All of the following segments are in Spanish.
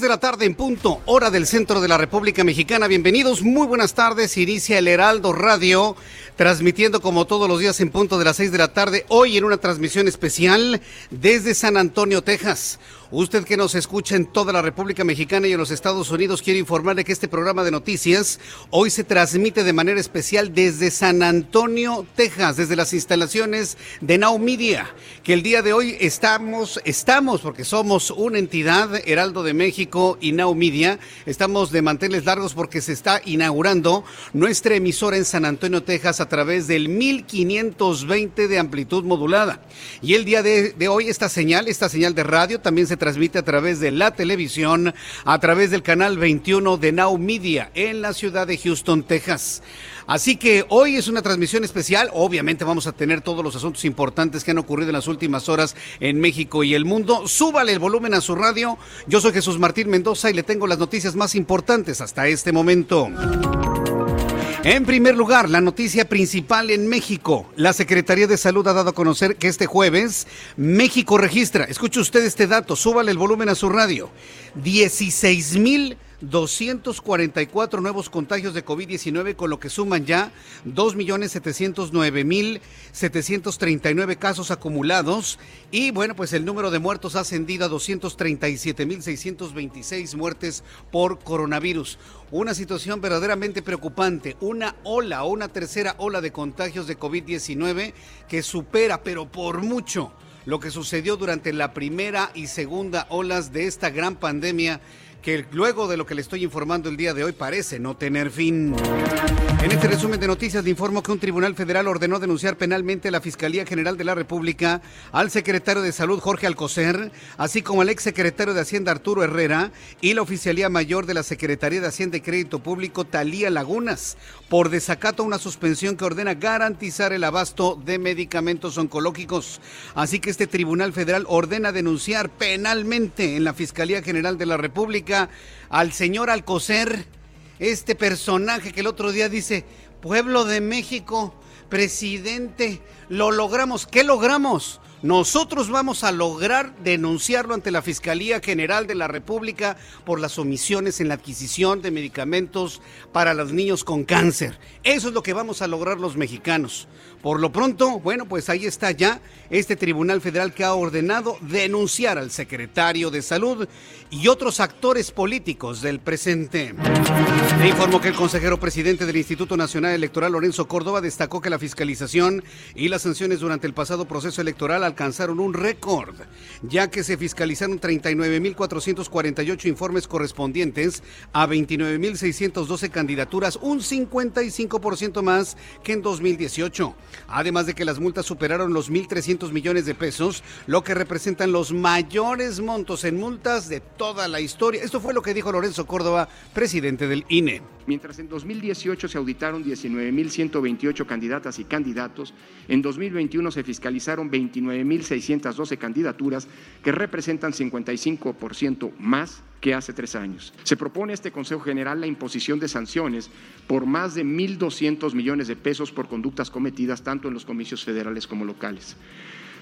De la tarde en punto, hora del centro de la República Mexicana. Bienvenidos, muy buenas tardes. Inicia el Heraldo Radio, transmitiendo como todos los días en punto de las seis de la tarde, hoy en una transmisión especial desde San Antonio, Texas. Usted que nos escucha en toda la República Mexicana y en los Estados Unidos, quiero informarle que este programa de noticias hoy se transmite de manera especial desde San Antonio, Texas, desde las instalaciones de Now Media, que el día de hoy estamos, estamos, porque somos una entidad, Heraldo de México y Now Media, estamos de manteles largos porque se está inaugurando nuestra emisora en San Antonio, Texas, través del 1520 de amplitud modulada. Y el día de, de hoy esta señal, esta señal de radio también se transmite a través de la televisión, a través del canal 21 de Now Media en la ciudad de Houston, Texas. Así que hoy es una transmisión especial. Obviamente vamos a tener todos los asuntos importantes que han ocurrido en las últimas horas en México y el mundo. Súbale el volumen a su radio. Yo soy Jesús Martín Mendoza y le tengo las noticias más importantes hasta este momento. En primer lugar, la noticia principal en México. La Secretaría de Salud ha dado a conocer que este jueves México registra, escuche usted este dato, súbale el volumen a su radio, 16 mil 244 nuevos contagios de COVID-19, con lo que suman ya 2.709.739 casos acumulados. Y bueno, pues el número de muertos ha ascendido a 237.626 muertes por coronavirus. Una situación verdaderamente preocupante, una ola o una tercera ola de contagios de COVID-19 que supera, pero por mucho, lo que sucedió durante la primera y segunda olas de esta gran pandemia que luego de lo que le estoy informando el día de hoy parece no tener fin. En este resumen de noticias le informo que un tribunal federal ordenó denunciar penalmente a la Fiscalía General de la República al secretario de Salud Jorge Alcocer, así como al exsecretario de Hacienda Arturo Herrera y la Oficialía Mayor de la Secretaría de Hacienda y Crédito Público Talía Lagunas por desacato a una suspensión que ordena garantizar el abasto de medicamentos oncológicos. Así que este tribunal federal ordena denunciar penalmente en la Fiscalía General de la República al señor Alcocer este personaje que el otro día dice, pueblo de México, presidente, lo logramos. ¿Qué logramos? Nosotros vamos a lograr denunciarlo ante la Fiscalía General de la República por las omisiones en la adquisición de medicamentos para los niños con cáncer. Eso es lo que vamos a lograr los mexicanos. Por lo pronto, bueno, pues ahí está ya este Tribunal Federal que ha ordenado denunciar al secretario de Salud y otros actores políticos del presente. Le informo que el consejero presidente del Instituto Nacional Electoral, Lorenzo Córdoba, destacó que la fiscalización y las sanciones durante el pasado proceso electoral alcanzaron un récord, ya que se fiscalizaron 39.448 informes correspondientes a 29.612 candidaturas, un 55% más que en 2018. Además de que las multas superaron los 1.300 millones de pesos, lo que representan los mayores montos en multas de toda la historia. Esto fue lo que dijo Lorenzo Córdoba, presidente del INE. Mientras en 2018 se auditaron 19.128 candidatas y candidatos, en 2021 se fiscalizaron 29.612 candidaturas que representan 55% más que hace tres años. Se propone a este Consejo General la imposición de sanciones por más de 1.200 millones de pesos por conductas cometidas tanto en los comicios federales como locales.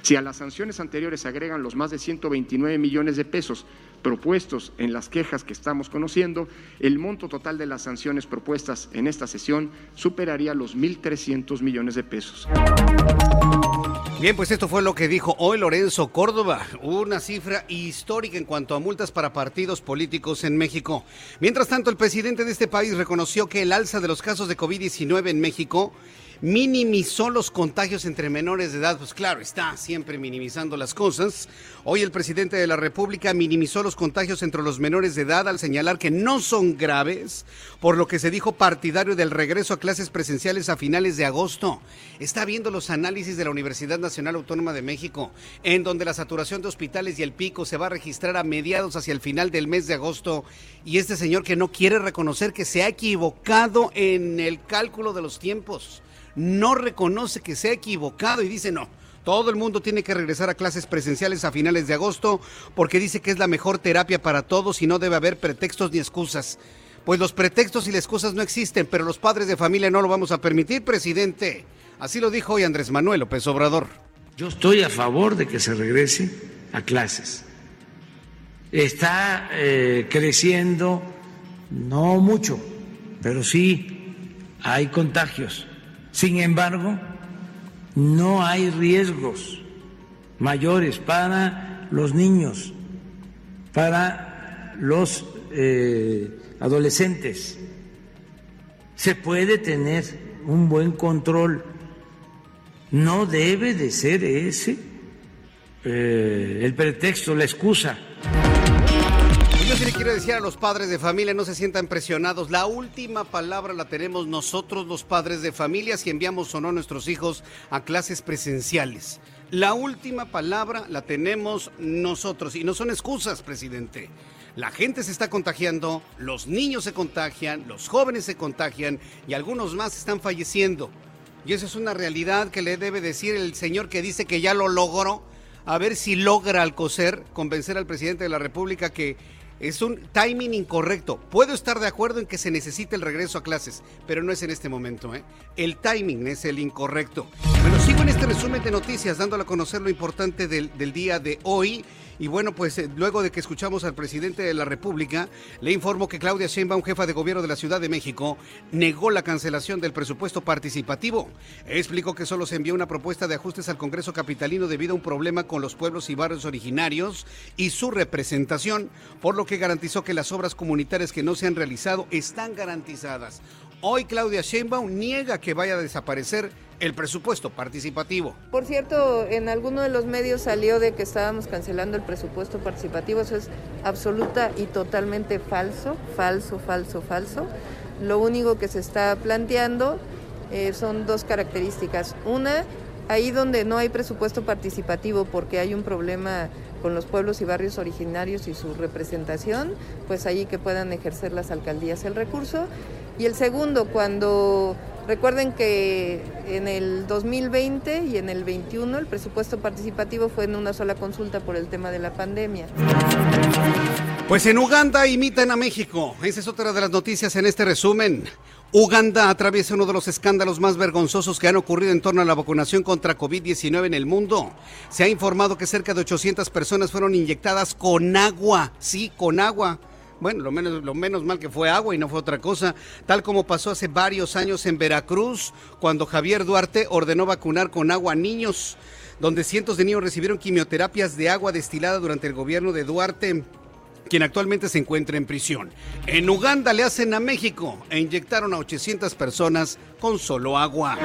Si a las sanciones anteriores se agregan los más de 129 millones de pesos propuestos en las quejas que estamos conociendo, el monto total de las sanciones propuestas en esta sesión superaría los 1.300 millones de pesos. Bien, pues esto fue lo que dijo hoy Lorenzo Córdoba, una cifra histórica en cuanto a multas para partidos políticos en México. Mientras tanto, el presidente de este país reconoció que el alza de los casos de COVID-19 en México minimizó los contagios entre menores de edad. Pues claro, está siempre minimizando las cosas. Hoy el presidente de la República minimizó los contagios entre los menores de edad al señalar que no son graves, por lo que se dijo partidario del regreso a clases presenciales a finales de agosto. Está viendo los análisis de la Universidad Nacional Autónoma de México, en donde la saturación de hospitales y el pico se va a registrar a mediados hacia el final del mes de agosto. Y este señor que no quiere reconocer que se ha equivocado en el cálculo de los tiempos no reconoce que se ha equivocado y dice no. Todo el mundo tiene que regresar a clases presenciales a finales de agosto porque dice que es la mejor terapia para todos y no debe haber pretextos ni excusas. Pues los pretextos y las excusas no existen, pero los padres de familia no lo vamos a permitir, presidente. Así lo dijo hoy Andrés Manuel López Obrador. Yo estoy a favor de que se regrese a clases. Está eh, creciendo, no mucho, pero sí hay contagios sin embargo, no hay riesgos mayores para los niños, para los eh, adolescentes. Se puede tener un buen control. No debe de ser ese eh, el pretexto, la excusa yo sí le quiero decir a los padres de familia, no se sientan presionados. La última palabra la tenemos nosotros, los padres de familia, si enviamos o no a nuestros hijos a clases presenciales. La última palabra la tenemos nosotros. Y no son excusas, presidente. La gente se está contagiando, los niños se contagian, los jóvenes se contagian y algunos más están falleciendo. Y eso es una realidad que le debe decir el señor que dice que ya lo logró. A ver si logra al coser convencer al presidente de la República que es un timing incorrecto. Puedo estar de acuerdo en que se necesite el regreso a clases, pero no es en este momento. ¿eh? El timing es el incorrecto. Bueno, sigo en este resumen de noticias, dándole a conocer lo importante del, del día de hoy. Y bueno, pues eh, luego de que escuchamos al presidente de la República, le informo que Claudia Sheinbaum, jefa de gobierno de la Ciudad de México, negó la cancelación del presupuesto participativo. Explicó que solo se envió una propuesta de ajustes al Congreso capitalino debido a un problema con los pueblos y barrios originarios y su representación, por lo que garantizó que las obras comunitarias que no se han realizado están garantizadas. Hoy Claudia Sheinbaum niega que vaya a desaparecer el presupuesto participativo. Por cierto, en alguno de los medios salió de que estábamos cancelando el presupuesto participativo. Eso es absoluta y totalmente falso, falso, falso, falso. Lo único que se está planteando eh, son dos características. Una, ahí donde no hay presupuesto participativo porque hay un problema con los pueblos y barrios originarios y su representación, pues ahí que puedan ejercer las alcaldías el recurso. Y el segundo, cuando Recuerden que en el 2020 y en el 21 el presupuesto participativo fue en una sola consulta por el tema de la pandemia. Pues en Uganda imitan a México. Esa es otra de las noticias en este resumen. Uganda atraviesa uno de los escándalos más vergonzosos que han ocurrido en torno a la vacunación contra COVID-19 en el mundo. Se ha informado que cerca de 800 personas fueron inyectadas con agua, sí, con agua, bueno, lo menos, lo menos mal que fue agua y no fue otra cosa, tal como pasó hace varios años en Veracruz, cuando Javier Duarte ordenó vacunar con agua a niños, donde cientos de niños recibieron quimioterapias de agua destilada durante el gobierno de Duarte quien actualmente se encuentra en prisión. En Uganda le hacen a México e inyectaron a 800 personas con solo agua.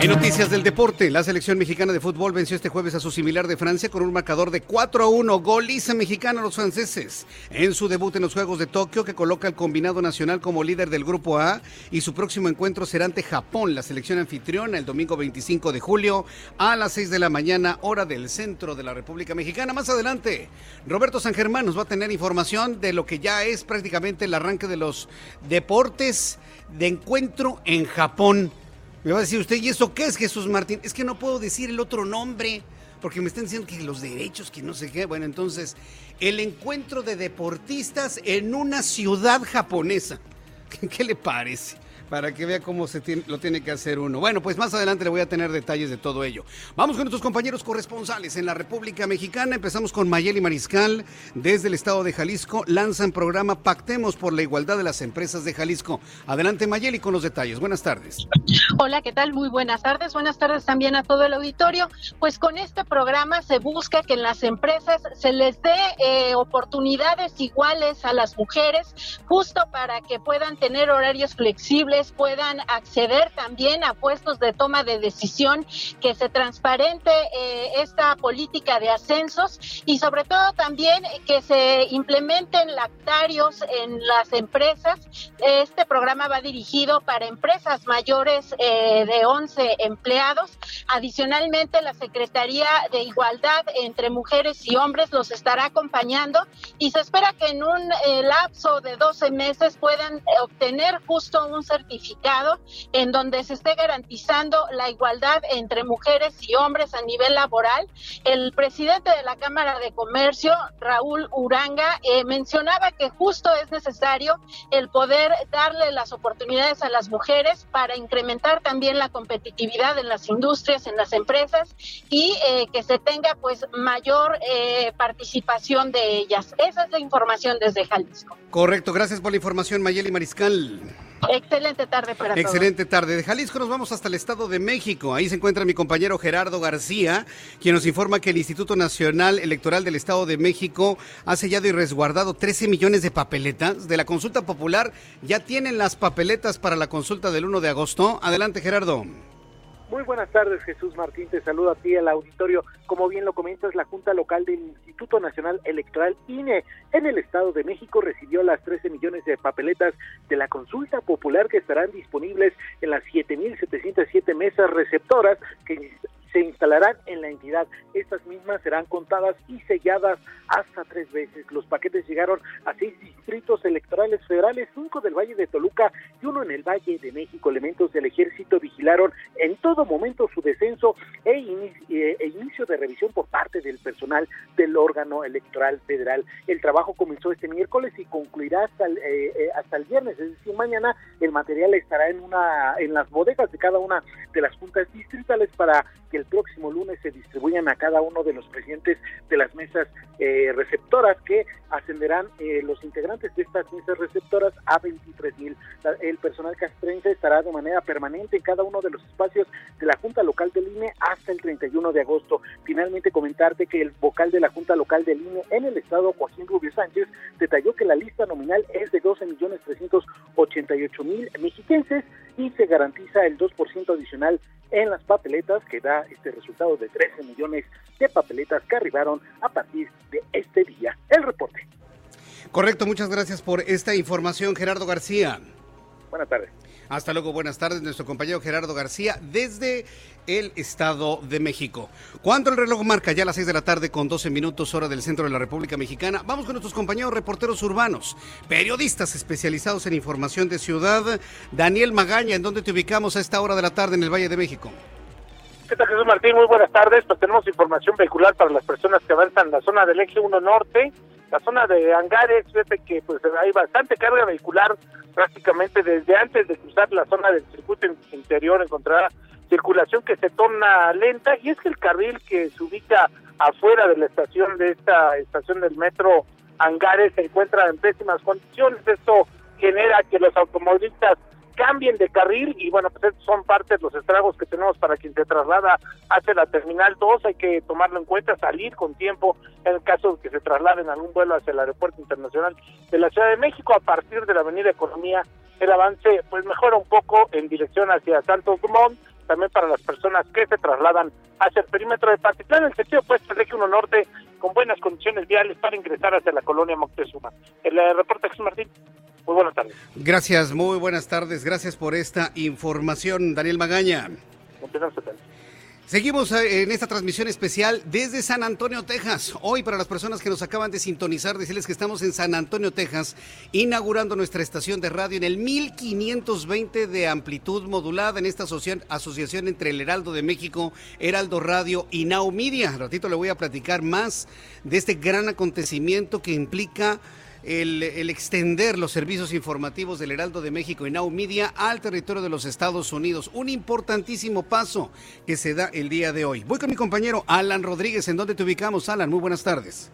En noticias del deporte, la selección mexicana de fútbol venció este jueves a su similar de Francia con un marcador de 4 a 1. Goliza mexicana a los franceses en su debut en los Juegos de Tokio que coloca al combinado nacional como líder del Grupo A y su próximo encuentro será ante Japón, la selección anfitriona, el domingo 25 de julio a las 6 de la mañana, hora del centro de la República Mexicana. Más adelante, Roberto San Germán nos va a tener información de lo que ya es prácticamente el arranque de los deportes de encuentro en Japón. Me va a decir usted, ¿y eso qué es Jesús Martín? Es que no puedo decir el otro nombre, porque me están diciendo que los derechos, que no sé qué. Bueno, entonces, el encuentro de deportistas en una ciudad japonesa. ¿Qué, le parece? Para que vea cómo se lo tiene que hacer uno. Bueno, pues más adelante le voy a tener detalles de todo ello. Vamos con nuestros compañeros corresponsales en la República Mexicana. Empezamos con Mayeli Mariscal desde el estado de Jalisco. Lanzan programa Pactemos por la Igualdad de las Empresas de Jalisco. Adelante Mayeli con los detalles. Buenas tardes. Hola, ¿qué tal? Muy buenas tardes. Buenas tardes también a todo el auditorio. Pues con este programa se busca que en las empresas se les dé eh, oportunidades iguales a las mujeres, justo para que puedan tener horarios flexibles, puedan acceder también a puestos de toma de decisión, que se transparente eh, esta política de ascensos y sobre todo también que se implementen lactarios en las empresas. Este programa va dirigido para empresas mayores eh, de 11 empleados. Adicionalmente, la Secretaría de Igualdad entre Mujeres y Hombres los estará acompañando y se espera que en un eh, lapso de 12 meses puedan obtener justo un certificado en donde se esté garantizando la igualdad entre mujeres y hombres a nivel laboral. El presidente de la Cámara de Comercio, Raúl Uranga, eh, mencionaba que justo es necesario el poder darle las oportunidades a las mujeres para incrementar también la competitividad en las industrias, en las empresas y eh, que se tenga pues mayor eh, participación de ellas. Esa es la información desde Jalisco. Correcto, gracias por la información Mayeli Mariscal. Excelente tarde para. Excelente tarde. De Jalisco nos vamos hasta el Estado de México. Ahí se encuentra mi compañero Gerardo García, quien nos informa que el Instituto Nacional Electoral del Estado de México ha sellado y resguardado 13 millones de papeletas de la consulta popular. Ya tienen las papeletas para la consulta del 1 de agosto. Adelante, Gerardo. Muy buenas tardes, Jesús Martín. Te saludo a ti, al auditorio. Como bien lo comentas, la Junta Local del Instituto Nacional Electoral INE en el Estado de México recibió las 13 millones de papeletas de la consulta popular que estarán disponibles en las 7.707 mesas receptoras que se instalarán en la entidad. Estas mismas serán contadas y selladas hasta tres veces. Los paquetes llegaron a seis distritos electorales federales, cinco del Valle de Toluca y uno en el Valle de México. Elementos del ejército vigilaron en todo momento su descenso e, eh, e inicio de revisión por parte del personal del órgano electoral federal. El trabajo comenzó este miércoles y concluirá hasta el, eh, eh, hasta el viernes, es decir, mañana el material estará en una en las bodegas de cada una de las juntas distritales para que el próximo lunes se distribuyan a cada uno de los presidentes de las mesas eh, receptoras que ascenderán eh, los integrantes de estas mesas receptoras a 23 mil. El personal castrense estará de manera permanente en cada uno de los espacios de la Junta Local del INE hasta el 31 de agosto. Finalmente comentarte que el vocal de la Junta Local del INE en el estado, Joaquín Rubio Sánchez, detalló que la lista nominal es de 12 millones 388 mil mexiquenses y se garantiza el 2% adicional en las papeletas que da este resultado de 13 millones de papeletas que arribaron a partir de este día. El reporte. Correcto, muchas gracias por esta información, Gerardo García. Buenas tardes. Hasta luego, buenas tardes, nuestro compañero Gerardo García desde el Estado de México. Cuando el reloj marca ya las 6 de la tarde con 12 minutos hora del centro de la República Mexicana, vamos con nuestros compañeros reporteros urbanos, periodistas especializados en información de ciudad. Daniel Magaña, ¿en dónde te ubicamos a esta hora de la tarde en el Valle de México? ¿Qué tal Jesús Martín? Muy buenas tardes. Pues tenemos información vehicular para las personas que avanzan en la zona del eje 1 norte la zona de Angares, fíjate que pues hay bastante carga vehicular prácticamente desde antes de cruzar la zona del circuito interior encontrará circulación que se torna lenta y es que el carril que se ubica afuera de la estación de esta estación del metro Angares se encuentra en pésimas condiciones. Esto genera que los automovilistas cambien de carril y bueno, pues estos son parte de los estragos que tenemos para quien se traslada hacia la Terminal 2, hay que tomarlo en cuenta, salir con tiempo en el caso de que se trasladen algún vuelo hacia el Aeropuerto Internacional de la Ciudad de México a partir de la Avenida Economía, el avance pues mejora un poco en dirección hacia Santos Dumont, también para las personas que se trasladan hacia el perímetro de Patitlán, en el sentido pues 1 norte con buenas condiciones viales para ingresar hacia la colonia Moctezuma. El eh, reporte Jesús Martín. Muy buenas tardes. Gracias, muy buenas tardes. Gracias por esta información, Daniel Magaña. Seguimos eh, en esta transmisión especial desde San Antonio, Texas. Hoy, para las personas que nos acaban de sintonizar, decirles que estamos en San Antonio, Texas, inaugurando nuestra estación de radio en el 1520 de amplitud modulada en esta asociación, entre el Heraldo de México, Heraldo Radio y Now Media. ratito le voy a platicar más de este gran acontecimiento que implica el, extender los servicios informativos del Heraldo de México y Now Media al territorio de los Estados Unidos. Un importantísimo paso que se da el día de hoy. Voy con mi compañero Alan Rodríguez. ¿En dónde te ubicamos, Alan? Muy buenas tardes.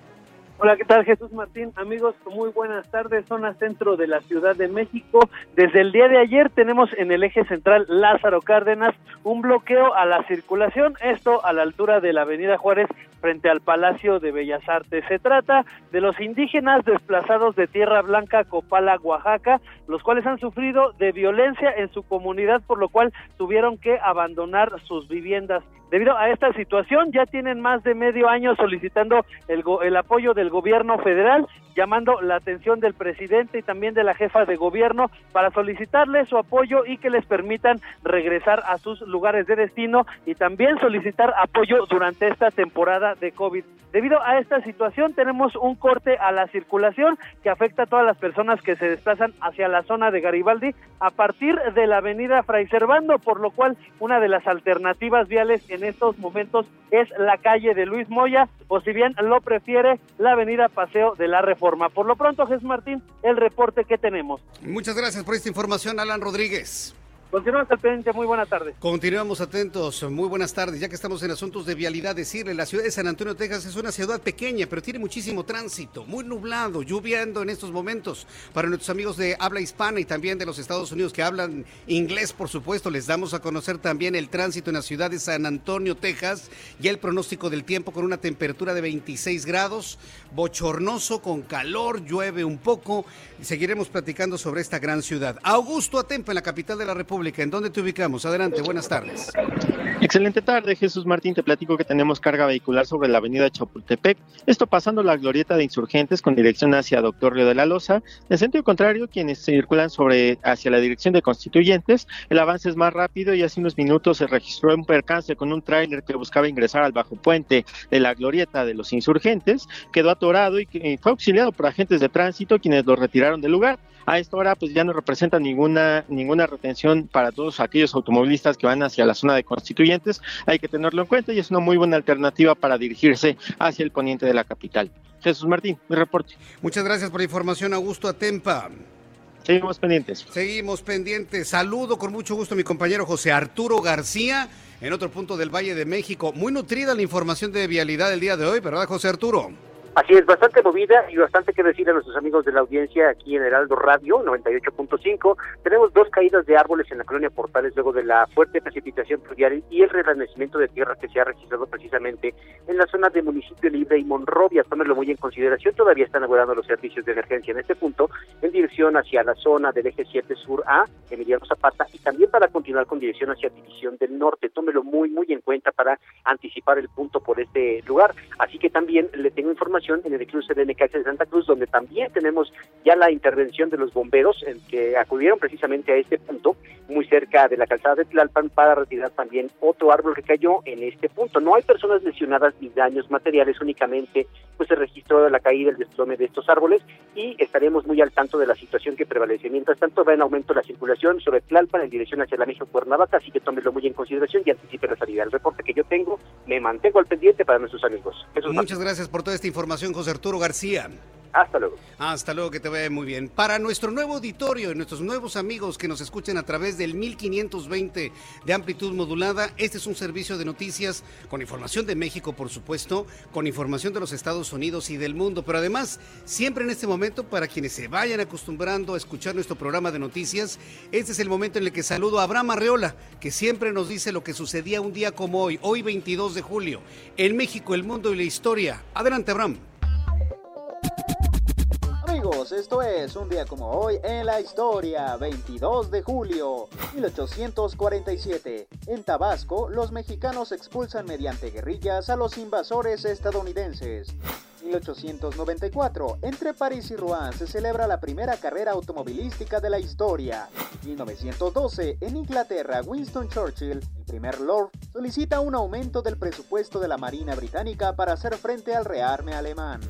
Hola, ¿qué tal Jesús Martín? Amigos, muy buenas tardes. Zona centro de la Ciudad de México. Desde el día de ayer tenemos en el eje central Lázaro Cárdenas un bloqueo a la circulación, esto a la altura de la Avenida Juárez frente al Palacio de Bellas Artes. Se trata de los indígenas desplazados de Tierra Blanca, Copala, Oaxaca, los cuales han sufrido de violencia en su comunidad, por lo cual tuvieron que abandonar sus viviendas. Debido a esta situación, ya tienen más de medio año solicitando el, el apoyo del gobierno federal, llamando la atención del presidente y también de la jefa de gobierno para solicitarle su apoyo y que les permitan regresar a sus lugares de destino y también solicitar apoyo durante esta temporada de COVID. Debido a esta situación tenemos un corte a la circulación que afecta a todas las personas que se desplazan hacia la zona de Garibaldi a partir de la avenida Fray Servando, por lo cual una de las alternativas viales en estos momentos es la calle de Luis Moya o si bien lo prefiere la avenida Paseo de la Reforma. Por lo pronto, Jesús Martín, el reporte que tenemos. Muchas gracias por esta información, Alan Rodríguez. Continuamos al pendiente, muy buenas tardes. Continuamos atentos, muy buenas tardes. Ya que estamos en asuntos de vialidad, decirle, la ciudad de San Antonio, Texas es una ciudad pequeña, pero tiene muchísimo tránsito, muy nublado, lloviendo en estos momentos. Para nuestros amigos de habla hispana y también de los Estados Unidos que hablan inglés, por supuesto, les damos a conocer también el tránsito en la ciudad de San Antonio, Texas, y el pronóstico del tiempo con una temperatura de 26 grados, bochornoso, con calor, llueve un poco, y seguiremos platicando sobre esta gran ciudad. Augusto Atempa, en la capital de la República. ¿En dónde te ubicamos? Adelante, buenas tardes. Excelente tarde, Jesús Martín. Te platico que tenemos carga vehicular sobre la avenida Chapultepec. Esto pasando la glorieta de insurgentes con dirección hacia Doctor Río de la Loza. En sentido contrario, quienes circulan sobre hacia la dirección de constituyentes, el avance es más rápido y hace unos minutos se registró un percance con un tráiler que buscaba ingresar al bajo puente de la glorieta de los insurgentes. Quedó atorado y fue auxiliado por agentes de tránsito quienes lo retiraron del lugar. A esta hora pues ya no representa ninguna, ninguna retención para todos aquellos automovilistas que van hacia la zona de constituyentes. Hay que tenerlo en cuenta y es una muy buena alternativa para dirigirse hacia el poniente de la capital. Jesús Martín, mi reporte. Muchas gracias por la información, Augusto Atempa. Seguimos pendientes. Seguimos pendientes. Saludo con mucho gusto a mi compañero José Arturo García en otro punto del Valle de México. Muy nutrida la información de vialidad el día de hoy, ¿verdad, José Arturo? Así es, bastante movida y bastante que decir a nuestros amigos de la audiencia aquí en Heraldo Radio 98.5. Tenemos dos caídas de árboles en la colonia Portales luego de la fuerte precipitación pluvial y el reblanecimiento de tierra que se ha registrado precisamente en la zona de Municipio Libre y Monrovia. Tómenlo muy en consideración, todavía están aguardando los servicios de emergencia en este punto en dirección hacia la zona del eje 7 sur A, Emiliano Zapata, y también para continuar con dirección hacia División del Norte. Tómelo muy, muy en cuenta para anticipar el punto por este lugar. Así que también le tengo información en el cruce de NKS de Santa Cruz, donde también tenemos ya la intervención de los bomberos que acudieron precisamente a este punto, muy cerca de la calzada de Tlalpan, para retirar también otro árbol que cayó en este punto. No hay personas lesionadas ni daños materiales, únicamente pues se registró la caída, el desplome de estos árboles y estaremos muy al tanto de la situación que prevalece. Mientras tanto, va en aumento la circulación sobre Tlalpan en dirección hacia la México Cuernavaca, así que tómelo muy en consideración y anticipe la salida. El reporte que yo tengo, me mantengo al pendiente para nuestros amigos. Muchas gracias por toda esta información José Arturo García. Hasta luego. Hasta luego, que te vaya muy bien. Para nuestro nuevo auditorio y nuestros nuevos amigos que nos escuchen a través del 1520 de amplitud modulada, este es un servicio de noticias con información de México, por supuesto, con información de los Estados Unidos y del mundo, pero además, siempre en este momento, para quienes se vayan acostumbrando a escuchar nuestro programa de noticias, este es el momento en el que saludo a Abraham Arreola, que siempre nos dice lo que sucedía un día como hoy, hoy 22 de julio, en México, el mundo y la historia. Adelante, Abraham. Amigos, esto es un día como hoy en la historia, 22 de julio 1847. En Tabasco, los mexicanos expulsan mediante guerrillas a los invasores estadounidenses. 1894, entre París y Rouen se celebra la primera carrera automovilística de la historia. 1912, en Inglaterra, Winston Churchill, el primer Lord, solicita un aumento del presupuesto de la Marina Británica para hacer frente al rearme alemán.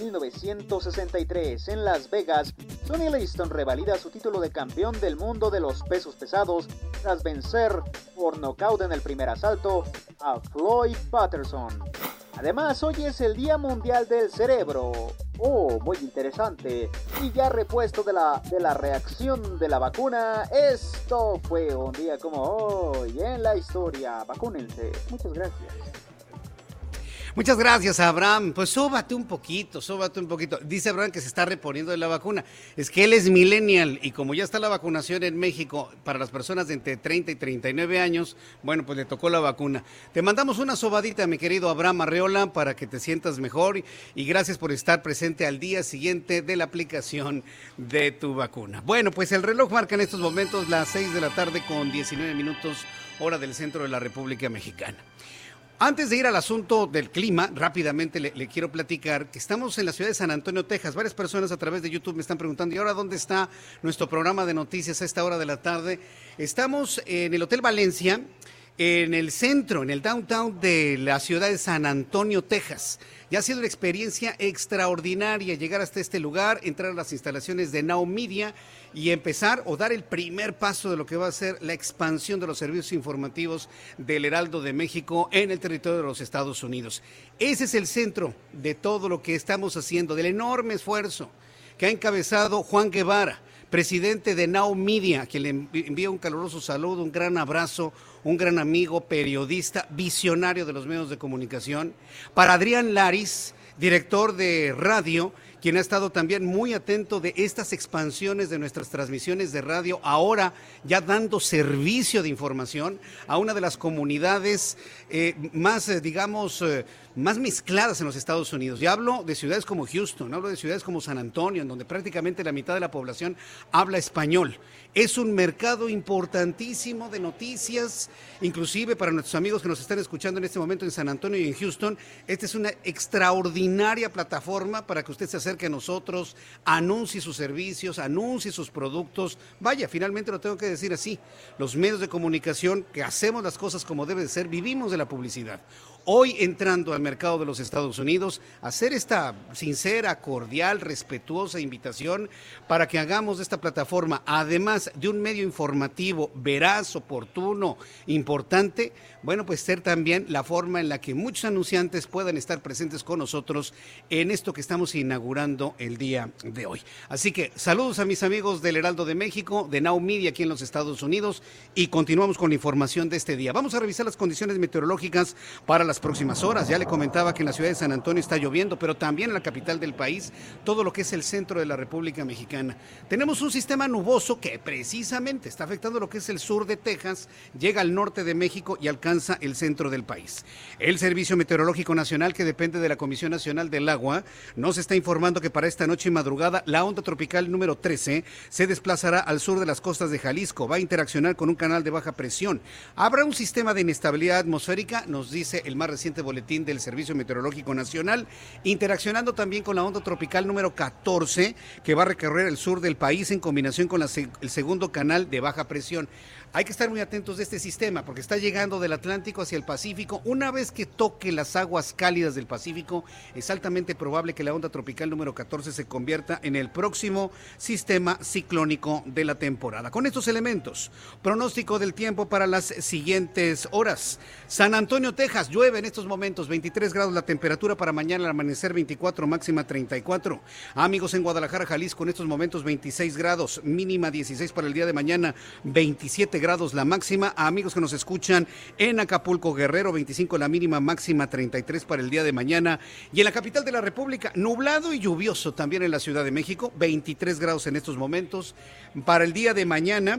1963, en Las Vegas, Sonny Liston revalida su título de campeón del mundo de los pesos pesados tras vencer por nocaut en el primer asalto a Floyd Patterson. Además, hoy es el Día Mundial del Cerebro. Oh, muy interesante. Y ya repuesto de la, de la reacción de la vacuna, esto fue un día como hoy en la historia. Vacúnense. Muchas gracias. Muchas gracias, Abraham. Pues sóbate un poquito, sóbate un poquito. Dice Abraham que se está reponiendo de la vacuna. Es que él es millennial y como ya está la vacunación en México para las personas de entre 30 y 39 años, bueno, pues le tocó la vacuna. Te mandamos una sobadita, mi querido Abraham Arreola, para que te sientas mejor y gracias por estar presente al día siguiente de la aplicación de tu vacuna. Bueno, pues el reloj marca en estos momentos las 6 de la tarde con 19 minutos hora del centro de la República Mexicana. Antes de ir al asunto del clima, rápidamente le, quiero platicar que estamos en la ciudad de San Antonio, Texas. Varias personas a través de YouTube me están preguntando, ¿y ahora dónde está nuestro programa de noticias a esta hora de la tarde? Estamos en el Hotel Valencia, en el centro, en el downtown de la ciudad de San Antonio, Texas. Ya ha sido una experiencia extraordinaria llegar hasta este lugar, entrar a las instalaciones de Now Media y empezar o dar el primer paso de lo que va a ser la expansión de los servicios informativos del Heraldo de México en el territorio de los Estados Unidos. Ese es el centro de todo lo que estamos haciendo, del enorme esfuerzo que ha encabezado Juan Guevara, presidente de Now Media, a quien le envía un caluroso saludo, un gran abrazo, un gran amigo, periodista, visionario de los medios de comunicación. Para Adrián Laris, director de radio, quien ha estado también muy atento de estas expansiones de nuestras transmisiones de radio, ahora ya dando servicio de información a una de las comunidades eh, más, eh, digamos, eh, más mezcladas en los Estados Unidos. Y hablo de ciudades como Houston, hablo de ciudades como San Antonio, en donde prácticamente la mitad de la población habla español. Es un mercado importantísimo de noticias, inclusive para nuestros amigos que nos están escuchando en este momento en San Antonio y en Houston. Esta es una extraordinaria plataforma para que usted se acerque a nosotros, anuncie sus servicios, anuncie sus productos. Vaya, finalmente lo tengo que decir así. Los medios de comunicación que hacemos las cosas como debe de ser, vivimos de la publicidad hoy entrando al mercado de los Estados Unidos, hacer esta sincera, cordial, respetuosa invitación para que hagamos de esta plataforma, además de un medio informativo veraz, oportuno, importante, bueno, pues ser también la forma en la que muchos anunciantes puedan estar presentes con nosotros en esto que estamos inaugurando el día de hoy. Así que saludos a mis amigos del Heraldo de México, de Now Media aquí en los Estados Unidos y continuamos con la información de este día. Vamos a revisar las condiciones meteorológicas para las próximas horas. Ya le comentaba que en la ciudad de San Antonio está lloviendo, pero también en la capital del país, todo lo que es el centro de la República Mexicana. Tenemos un sistema nuboso que precisamente está afectando lo que es el sur de Texas, llega al norte de México y alcanza el centro del país. El Servicio Meteorológico Nacional, que depende de la Comisión Nacional del Agua, nos está informando que para esta noche y madrugada la onda tropical número 13 se desplazará al sur de las costas de Jalisco, va a interaccionar con un canal de baja presión. Habrá un sistema de inestabilidad atmosférica, nos dice el más reciente boletín del Servicio Meteorológico Nacional, interaccionando también con la onda tropical número 14 que va a recorrer el sur del país en combinación con el segundo canal de baja presión. Hay que estar muy atentos de este sistema porque está llegando del Atlántico hacia el Pacífico. Una vez que toque las aguas cálidas del Pacífico, es altamente probable que la onda tropical número 14 se convierta en el próximo sistema ciclónico de la temporada. Con estos elementos, pronóstico del tiempo para las siguientes horas. San Antonio, Texas, llueve en estos momentos, 23 grados la temperatura para mañana al amanecer, 24, máxima 34. Amigos en Guadalajara, Jalisco, en estos momentos 26 grados, mínima 16 para el día de mañana, 27 grados la máxima. A amigos que nos escuchan en Acapulco, Guerrero, 25 la mínima, máxima 33 para el día de mañana. Y en la capital de la República, nublado y lluvioso también en la Ciudad de México, 23 grados en estos momentos. Para el día de mañana,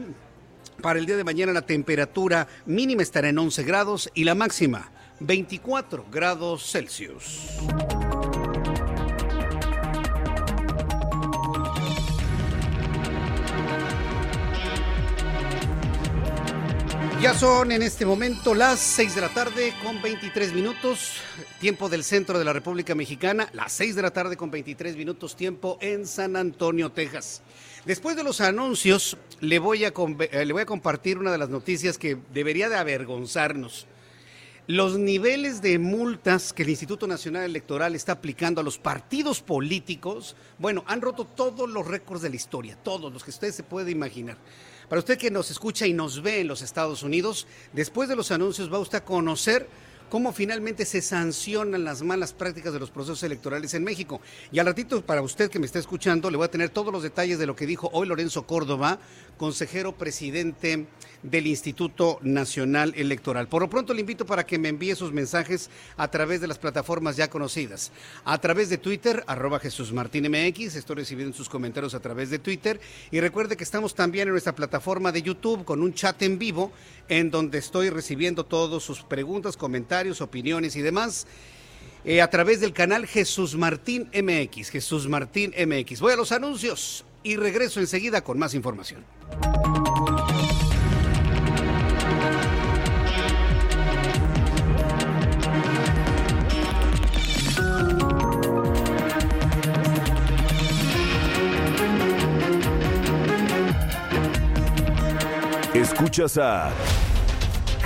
para el día de mañana la temperatura mínima estará en 11 grados y la máxima 24 grados Celsius. Ya son en este momento las 6 de la tarde con 23 minutos, tiempo del centro de la República Mexicana, las 6 de la tarde con 23 minutos, tiempo en San Antonio, Texas. Después de los anuncios, le voy a, eh, le voy a compartir una de las noticias que debería de avergonzarnos. Los niveles de multas que el Instituto Nacional Electoral está aplicando a los partidos políticos, bueno, han roto todos los récords de la historia, todos los que usted se puede imaginar. Para usted que nos escucha y nos ve en los Estados Unidos, después de los anuncios va usted a conocer cómo finalmente se sancionan las malas prácticas de los procesos electorales en México. Y al ratito, para usted que me está escuchando, le voy a tener todos los detalles de lo que dijo hoy Lorenzo Córdoba, consejero presidente del Instituto Nacional Electoral. Por lo pronto le invito para que me envíe sus mensajes a través de las plataformas ya conocidas. A través de Twitter, arroba Jesús Martín MX, estoy recibiendo sus comentarios a través de Twitter. Y recuerde que estamos también en nuestra plataforma de YouTube con un chat en vivo en donde estoy recibiendo todas sus preguntas, comentarios, opiniones y demás. Eh, a través del canal Jesús Martín MX, Jesús Martín MX. Voy a los anuncios y regreso enseguida con más información. Escuchas a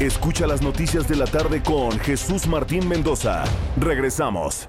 Escucha las noticias de la tarde con Jesús Martín Mendoza. Regresamos.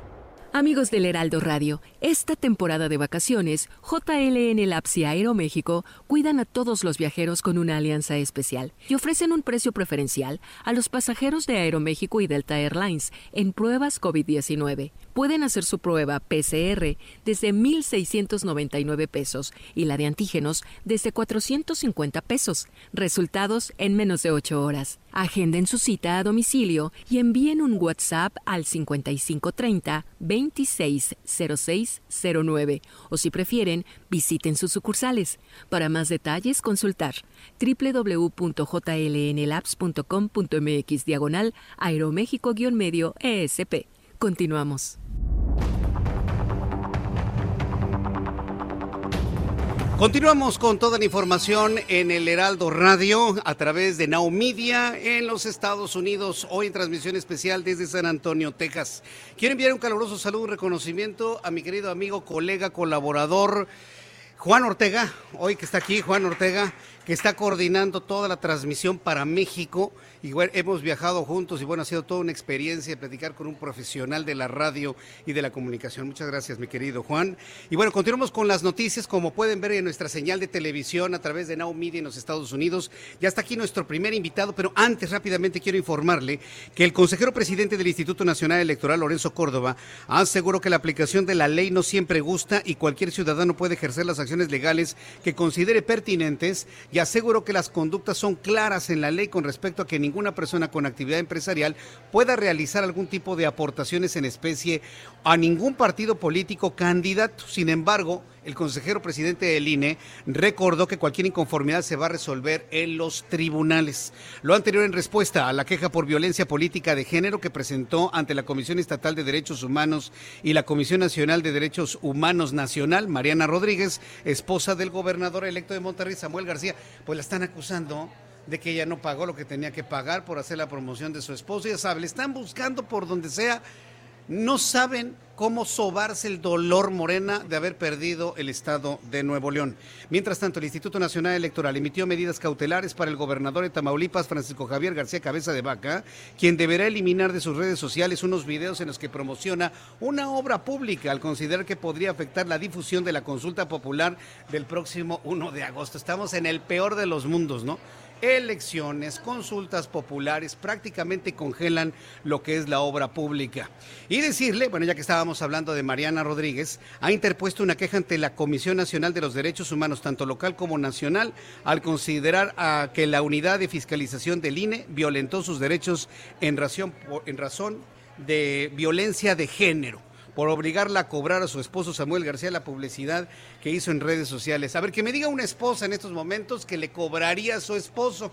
Amigos del Heraldo Radio, esta temporada de vacaciones, JLN Labs y Aeroméxico cuidan a todos los viajeros con una alianza especial y ofrecen un precio preferencial a los pasajeros de Aeroméxico y Delta Airlines en pruebas COVID-19. Pueden hacer su prueba PCR desde 1.699 pesos y la de antígenos desde 450 pesos. Resultados en menos de 8 horas. Agenden su cita a domicilio y envíen un WhatsApp al 5530 260609 o si prefieren, visiten sus sucursales. Para más detalles, consultar www.jlnlabs.com.mx diagonal aeroméxico-medio ESP. Continuamos. Continuamos con toda la información en el Heraldo Radio a través de Now Media en los Estados Unidos, hoy en transmisión especial desde San Antonio, Texas. Quiero enviar un caluroso saludo y reconocimiento a mi querido amigo, colega, colaborador, Juan Ortega, hoy que está aquí, Juan Ortega, que está coordinando toda la transmisión para México y hemos viajado juntos y bueno, ha sido toda una experiencia platicar con un profesional de la radio y de la comunicación. Muchas gracias, mi querido Juan. Y bueno, continuamos con las noticias, como pueden ver en nuestra señal de televisión a través de Now Media en los Estados Unidos. Ya está aquí nuestro primer invitado, pero antes rápidamente quiero informarle que el consejero presidente del Instituto Nacional Electoral, Lorenzo Córdoba, aseguró que la aplicación de la ley no siempre gusta y cualquier ciudadano puede ejercer las acciones legales que considere pertinentes y aseguró que las conductas son claras en la ley con respecto a que ninguna persona con actividad empresarial pueda realizar algún tipo de aportaciones en especie a ningún partido político candidato. Sin embargo, el consejero presidente del INE recordó que cualquier inconformidad se va a resolver en los tribunales. Lo anterior en respuesta a la queja por violencia política de género que presentó ante la Comisión Estatal de Derechos Humanos y la Comisión Nacional de Derechos Humanos Nacional, Mariana Rodríguez, esposa del gobernador electo de Monterrey, Samuel García, pues la están acusando de que ella no pagó lo que tenía que pagar por hacer la promoción de su esposo. Ya sabe, le están buscando por donde sea. No saben cómo sobarse el dolor morena de haber perdido el estado de Nuevo León. Mientras tanto, el Instituto Nacional Electoral emitió medidas cautelares para el gobernador de Tamaulipas, Francisco Javier García Cabeza de Vaca, quien deberá eliminar de sus redes sociales unos videos en los que promociona una obra pública al considerar que podría afectar la difusión de la consulta popular del próximo 1 de agosto. Estamos en el peor de los mundos, ¿no? Elecciones, consultas populares, prácticamente congelan lo que es la obra pública. Y decirle, bueno, ya que estábamos hablando de Mariana Rodríguez, ha interpuesto una queja ante la Comisión Nacional de los Derechos Humanos, tanto local como nacional, al considerar a que la unidad de fiscalización del INE violentó sus derechos en razón, en razón de violencia de género por obligarla a cobrar a su esposo Samuel García la publicidad que hizo en redes sociales. A ver, que me diga una esposa en estos momentos que le cobraría a su esposo.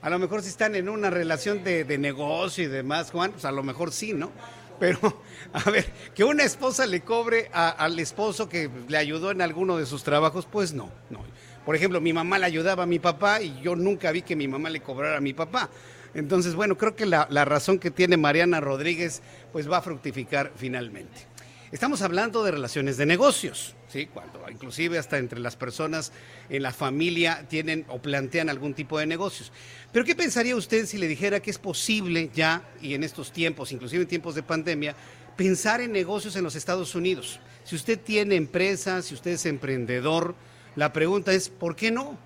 A lo mejor si están en una relación de, negocio y demás, Juan, pues a lo mejor sí, ¿no? Pero, a ver, que una esposa le cobre al esposo que le ayudó en alguno de sus trabajos, pues no, no. Por ejemplo, mi mamá le ayudaba a mi papá y yo nunca vi que mi mamá le cobrara a mi papá. Entonces, bueno, creo que la, razón que tiene Mariana Rodríguez pues va a fructificar finalmente. Estamos hablando de relaciones de negocios, ¿sí? Cuando inclusive hasta entre las personas en la familia tienen o plantean algún tipo de negocios. Pero ¿qué pensaría usted si le dijera que es posible ya, y en estos tiempos, inclusive en tiempos de pandemia, pensar en negocios en los Estados Unidos? Si usted tiene empresa, si usted es emprendedor, la pregunta es, ¿por qué no?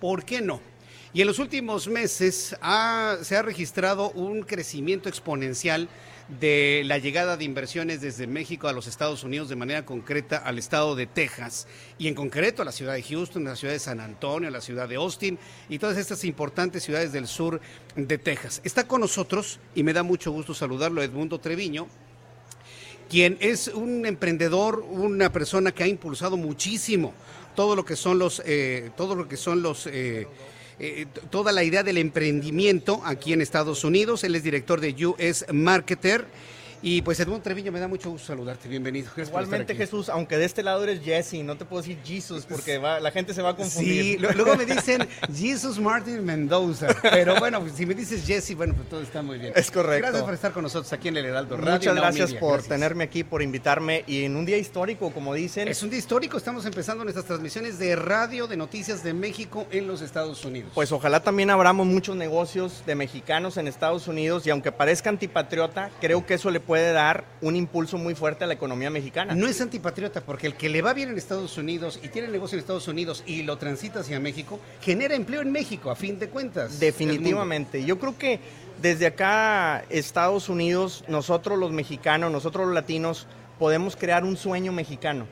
¿Por qué no? Y en los últimos meses se ha registrado un crecimiento exponencial de la llegada de inversiones desde México a los Estados Unidos, de manera concreta al estado de Texas y en concreto a la ciudad de Houston, a la ciudad de San Antonio, a la ciudad de Austin y todas estas importantes ciudades del sur de Texas. Está con nosotros y me da mucho gusto saludarlo Edmundo Treviño, quien es un emprendedor, una persona que ha impulsado muchísimo todo lo que son los, eh, todo lo que son los eh, eh, toda la idea del emprendimiento aquí en Estados Unidos. Él es director de US Marketer y pues Edmundo Treviño, me da mucho gusto saludarte, bienvenido. Igualmente Jesús, aunque de este lado eres Jesse, no te puedo decir Jesus porque la gente se va a confundir. Sí, luego me dicen Jesus Martin Mendoza, pero bueno, si me dices Jesse, bueno, pues todo está muy bien. Es correcto. Gracias por estar con nosotros aquí en el Heraldo Radio. Muchas gracias por tenerme aquí, por invitarme y en un día histórico, como dicen. Es un día histórico, estamos empezando nuestras transmisiones de radio de noticias de México en los Estados Unidos. Pues ojalá también abramos muchos negocios de mexicanos en Estados Unidos y aunque parezca antipatriota, creo que eso le puede dar un impulso muy fuerte a la economía mexicana. No es antipatriota, porque el que le va bien en Estados Unidos y tiene negocio en Estados Unidos y lo transita hacia México, genera empleo en México, a fin de cuentas. Definitivamente. Yo creo que desde acá, Estados Unidos, nosotros los mexicanos, nosotros los latinos, podemos crear un sueño mexicano.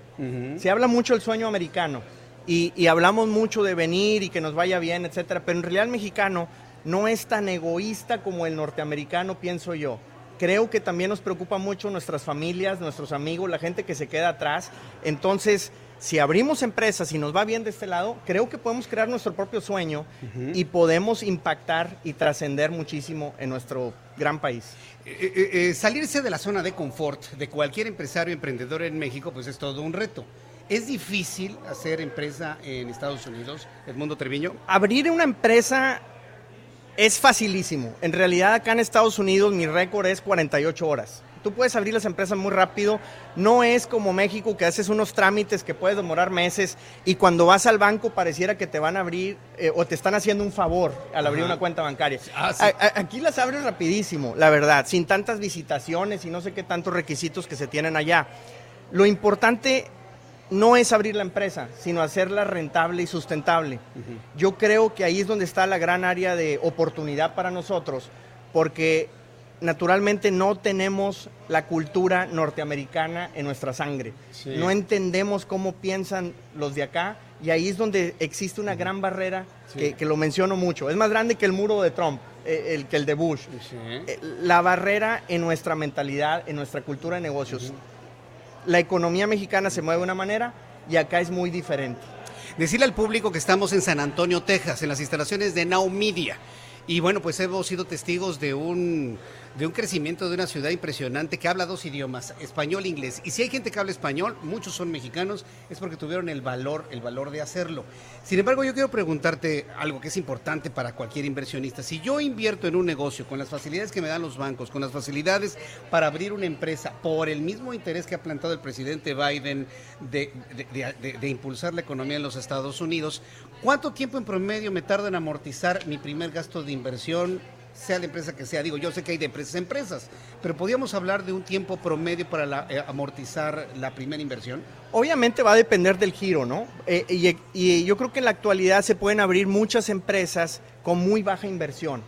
Se habla mucho del sueño americano y, y hablamos mucho de venir y que nos vaya bien, etcétera, pero en realidad el mexicano no es tan egoísta como el norteamericano, pienso yo creo que también nos preocupa mucho nuestras familias, nuestros amigos, la gente que se queda atrás. Entonces, si abrimos empresas y nos va bien de este lado, creo que podemos crear nuestro propio sueño y podemos impactar y trascender muchísimo en nuestro gran país. Eh, eh, eh, salirse de la zona de confort de cualquier empresario emprendedor en México, pues es todo un reto. ¿Es difícil hacer empresa en Estados Unidos, Edmundo Treviño? Abrir una empresa es facilísimo. En realidad acá en Estados Unidos mi récord es 48 horas. Tú puedes abrir las empresas muy rápido. No es como México que haces unos trámites que puedes demorar meses y cuando vas al banco pareciera que te van a abrir eh, o te están haciendo un favor al abrir una cuenta bancaria. Ah, aquí las abres rapidísimo, la verdad, sin tantas visitaciones y no sé qué tantos requisitos que se tienen allá. Lo importante no es abrir la empresa, sino hacerla rentable y sustentable. Yo creo que ahí es donde está la gran área de oportunidad para nosotros, porque naturalmente no tenemos la cultura norteamericana en nuestra sangre. No entendemos cómo piensan los de acá y ahí es donde existe una gran barrera que, lo menciono mucho. Es más grande que el muro de Trump, eh, el, que el de Bush. Eh, la barrera en nuestra mentalidad, en nuestra cultura de negocios la economía mexicana se mueve de una manera y acá es muy diferente. Decirle al público que estamos en San Antonio, Texas, en las instalaciones de Now Media. Y bueno, pues hemos sido testigos de un de un crecimiento de una ciudad impresionante que habla dos idiomas, español e inglés. Y si hay gente que habla español, muchos son mexicanos, es porque tuvieron el valor, el valor de hacerlo. Sin embargo, yo quiero preguntarte algo que es importante para cualquier inversionista. Si yo invierto en un negocio con las facilidades que me dan los bancos, con las facilidades para abrir una empresa, por el mismo interés que ha plantado el presidente Biden de, de impulsar la economía en los Estados Unidos, ¿cuánto tiempo en promedio me tarda en amortizar mi primer gasto de inversión? sea la empresa que sea. Digo, yo sé que hay de empresas empresas, pero podríamos hablar de un tiempo promedio para eh, amortizar la primera inversión. Obviamente va a depender del giro, ¿no? Eh, y, y, yo creo que en la actualidad se pueden abrir muchas empresas con muy baja inversión.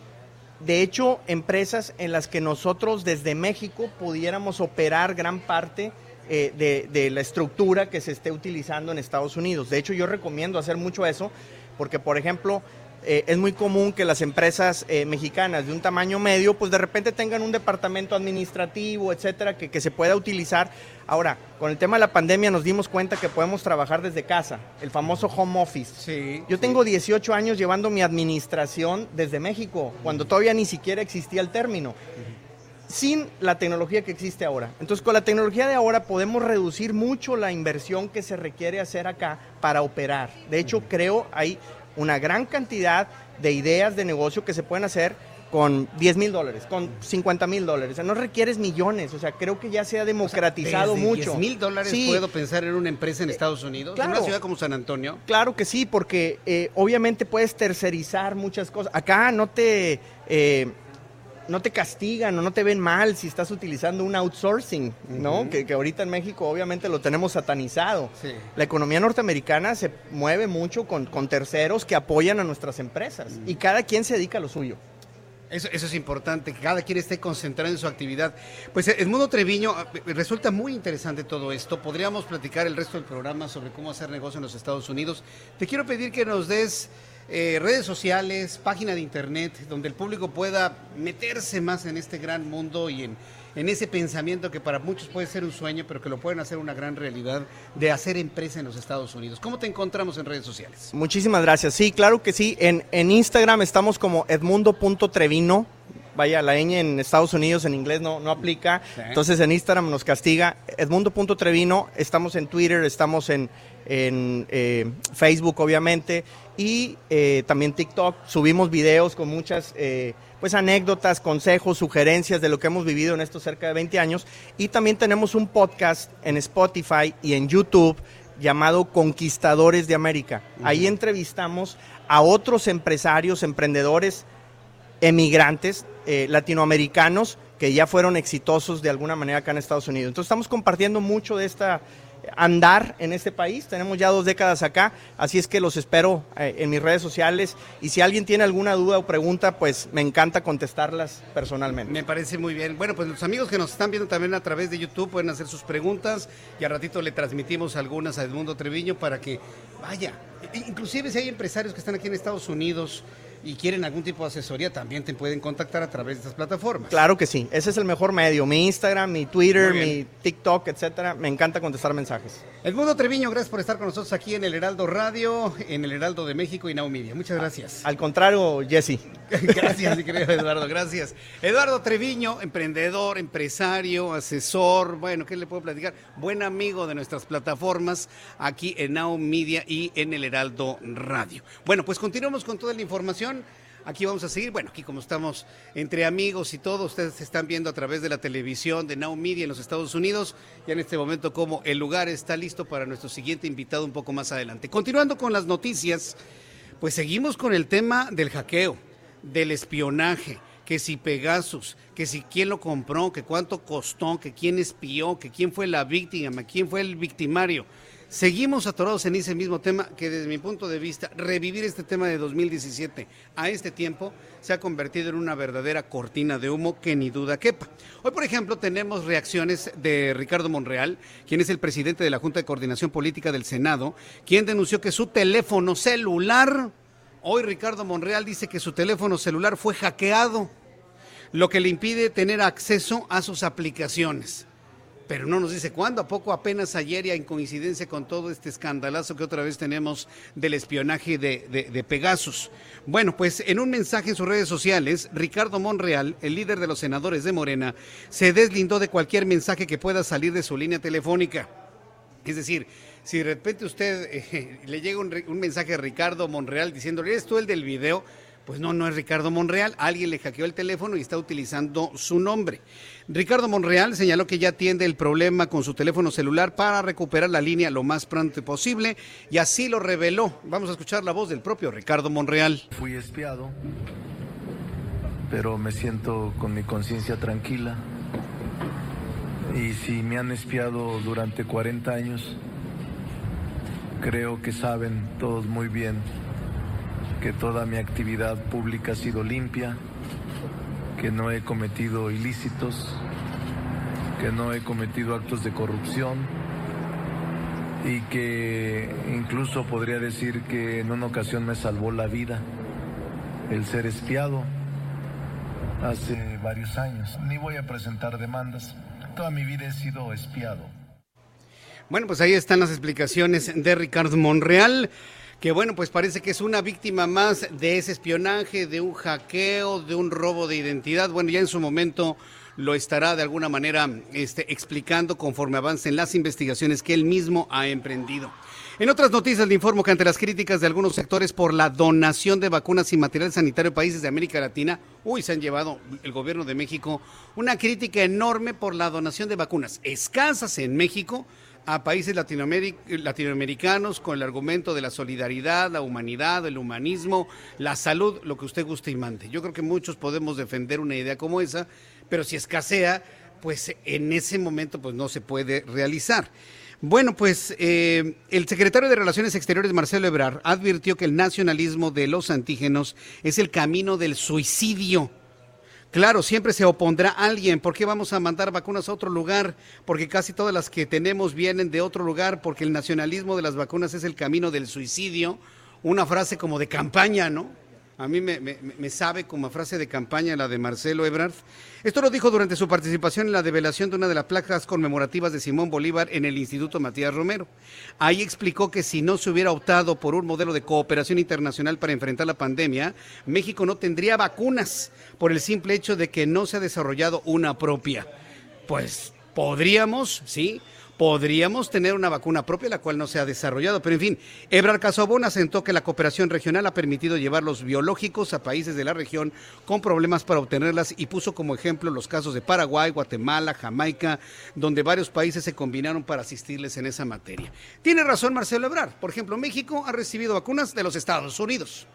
De hecho, empresas en las que nosotros desde México pudiéramos operar gran parte eh, de, de la estructura que se esté utilizando en Estados Unidos. De hecho, yo recomiendo hacer mucho eso porque, por ejemplo, eh, es muy común que las empresas eh, mexicanas de un tamaño medio, pues de repente tengan un departamento administrativo, etcétera, que, se pueda utilizar. Ahora, con el tema de la pandemia nos dimos cuenta que podemos trabajar desde casa, el famoso home office. Sí, Yo tengo 18 años llevando mi administración desde México, cuando todavía ni siquiera existía el término. Sin la tecnología que existe ahora. Entonces, con la tecnología de ahora podemos reducir mucho la inversión que se requiere hacer acá para operar. De hecho, creo hay una gran cantidad de ideas de negocio que se pueden hacer con 10 mil dólares, con 50 mil dólares. O sea, no requieres millones. O sea, creo que ya se ha democratizado mucho. 10 mil dólares puedo pensar en una empresa en Estados Unidos, en una ciudad como San Antonio. Claro que sí, porque eh, obviamente puedes tercerizar muchas cosas. Acá no te... Eh, no te castigan o no te ven mal si estás utilizando un outsourcing, ¿no? que, que, ahorita en México obviamente lo tenemos satanizado. La economía norteamericana se mueve mucho con, con terceros que apoyan a nuestras empresas y cada quien se dedica a lo suyo. Eso, es importante, que cada quien esté concentrado en su actividad. Pues Edmundo Treviño, eh, resulta muy interesante todo esto. Podríamos platicar el resto del programa sobre cómo hacer negocio en los Estados Unidos. Te quiero pedir que nos des eh, redes sociales, página de internet, donde el público pueda meterse más en este gran mundo y en, en ese pensamiento que para muchos puede ser un sueño, pero que lo pueden hacer una gran realidad de hacer empresa en los Estados Unidos. ¿Cómo te encontramos en redes sociales? Muchísimas gracias. Sí, claro que sí. En, en Instagram estamos como edmundo.trevino. Vaya, la ñ en Estados Unidos en inglés no, no aplica. Entonces en Instagram nos castiga. Edmundo.trevino. Estamos en Twitter, estamos en, en eh, Facebook, obviamente. Y eh, también TikTok. Subimos videos con muchas... Eh, pues anécdotas, consejos, sugerencias de lo que hemos vivido en estos cerca de 20 años. Y también tenemos un podcast en Spotify y en YouTube llamado Conquistadores de América. Ahí entrevistamos a otros empresarios, emprendedores, emigrantes eh, latinoamericanos que ya fueron exitosos de alguna manera acá en Estados Unidos. Entonces estamos compartiendo mucho de esta andar en este país. Tenemos ya dos décadas acá, así es que los espero eh, en mis redes sociales y si alguien tiene alguna duda o pregunta, pues me encanta contestarlas personalmente. Me parece muy bien. Bueno, pues los amigos que nos están viendo también a través de YouTube pueden hacer sus preguntas y a ratito le transmitimos algunas a Edmundo Treviño para que vaya. Inclusive si hay empresarios que están aquí en Estados Unidos y quieren algún tipo de asesoría, también te pueden contactar a través de estas plataformas. Claro que sí, ese es el mejor medio. Mi Instagram, mi Twitter, mi TikTok, etcétera. Me encanta contestar mensajes. Edmundo Treviño, gracias por estar con nosotros aquí en el Heraldo Radio, en el Heraldo de México y Now Media. Muchas gracias. Al contrario, Jesse. gracias, mi querido Eduardo, gracias. Eduardo Treviño, emprendedor, empresario, asesor, bueno, ¿qué le puedo platicar? Buen amigo de nuestras plataformas aquí en Now Media y en el Heraldo Radio. Bueno, pues continuamos con toda la información Aquí vamos a seguir. Bueno, aquí como estamos entre amigos y todo, ustedes están viendo a través de la televisión de Now Media en los Estados Unidos. Ya en este momento como el lugar está listo para nuestro siguiente invitado un poco más adelante. Continuando con las noticias, pues seguimos con el tema del hackeo, del espionaje que si Pegasus, que si quién lo compró, que cuánto costó, que quién espió, que quién fue la víctima, quién fue el victimario. Seguimos atorados en ese mismo tema que desde mi punto de vista, revivir este tema de 2017 a este tiempo se ha convertido en una verdadera cortina de humo que ni duda quepa. Hoy, por ejemplo, tenemos reacciones de Ricardo Monreal, quien es el presidente de la Junta de Coordinación Política del Senado, quien denunció que su teléfono celular, hoy Ricardo Monreal dice que su teléfono celular fue hackeado, lo que le impide tener acceso a sus aplicaciones pero no nos dice cuándo. ¿A poco apenas ayer y en coincidencia con todo este escandalazo que otra vez tenemos del espionaje de, Pegasus? Bueno, pues en un mensaje en sus redes sociales, Ricardo Monreal, el líder de los senadores de Morena, se deslindó de cualquier mensaje que pueda salir de su línea telefónica. Es decir, si de repente usted eh, le llega un, un mensaje a Ricardo Monreal diciéndole, ¿eres tú el del video? Pues no, no es Ricardo Monreal. Alguien le hackeó el teléfono y está utilizando su nombre. Ricardo Monreal señaló que ya atiende el problema con su teléfono celular para recuperar la línea lo más pronto posible y así lo reveló. Vamos a escuchar la voz del propio Ricardo Monreal. Fui espiado, pero me siento con mi conciencia tranquila. Y si me han espiado durante 40 años, creo que saben todos muy bien que toda mi actividad pública ha sido limpia, que no he cometido ilícitos, que no he cometido actos de corrupción y que incluso podría decir que en una ocasión me salvó la vida el ser espiado hace varios años. Ni voy a presentar demandas. Toda mi vida he sido espiado. Bueno, pues ahí están las explicaciones de Ricardo Monreal que bueno, pues parece que es una víctima más de ese espionaje, de un hackeo, de un robo de identidad. Bueno, ya en su momento lo estará de alguna manera este, explicando conforme avancen las investigaciones que él mismo ha emprendido. En otras noticias le informo que ante las críticas de algunos sectores por la donación de vacunas y material sanitario a países de América Latina, uy, se han llevado el gobierno de México una crítica enorme por la donación de vacunas escasas en México a países latinoamericanos con el argumento de la solidaridad, la humanidad, el humanismo, la salud, lo que usted guste y mande. Yo creo que muchos podemos defender una idea como esa, pero si escasea, pues en ese momento pues no se puede realizar. Bueno, pues eh, el secretario de Relaciones Exteriores, Marcelo Ebrard, advirtió que el nacionalismo de los antígenos es el camino del suicidio. Claro, siempre se opondrá alguien. ¿Por qué vamos a mandar vacunas a otro lugar? Porque casi todas las que tenemos vienen de otro lugar, porque el nacionalismo de las vacunas es el camino del suicidio. Una frase como de campaña, ¿no? A mí me, sabe como frase de campaña la de Marcelo Ebrard. Esto lo dijo durante su participación en la develación de una de las placas conmemorativas de Simón Bolívar en el Instituto Matías Romero. Ahí explicó que si no se hubiera optado por un modelo de cooperación internacional para enfrentar la pandemia, México no tendría vacunas por el simple hecho de que no se ha desarrollado una propia. Pues podríamos, sí, podríamos tener una vacuna propia, la cual no se ha desarrollado. Pero en fin, Ebrard Casobón asentó que la cooperación regional ha permitido llevar los biológicos a países de la región con problemas para obtenerlas y puso como ejemplo los casos de Paraguay, Guatemala, Jamaica, donde varios países se combinaron para asistirles en esa materia. Tiene razón Marcelo Ebrard. Por ejemplo, México ha recibido vacunas de los Estados Unidos.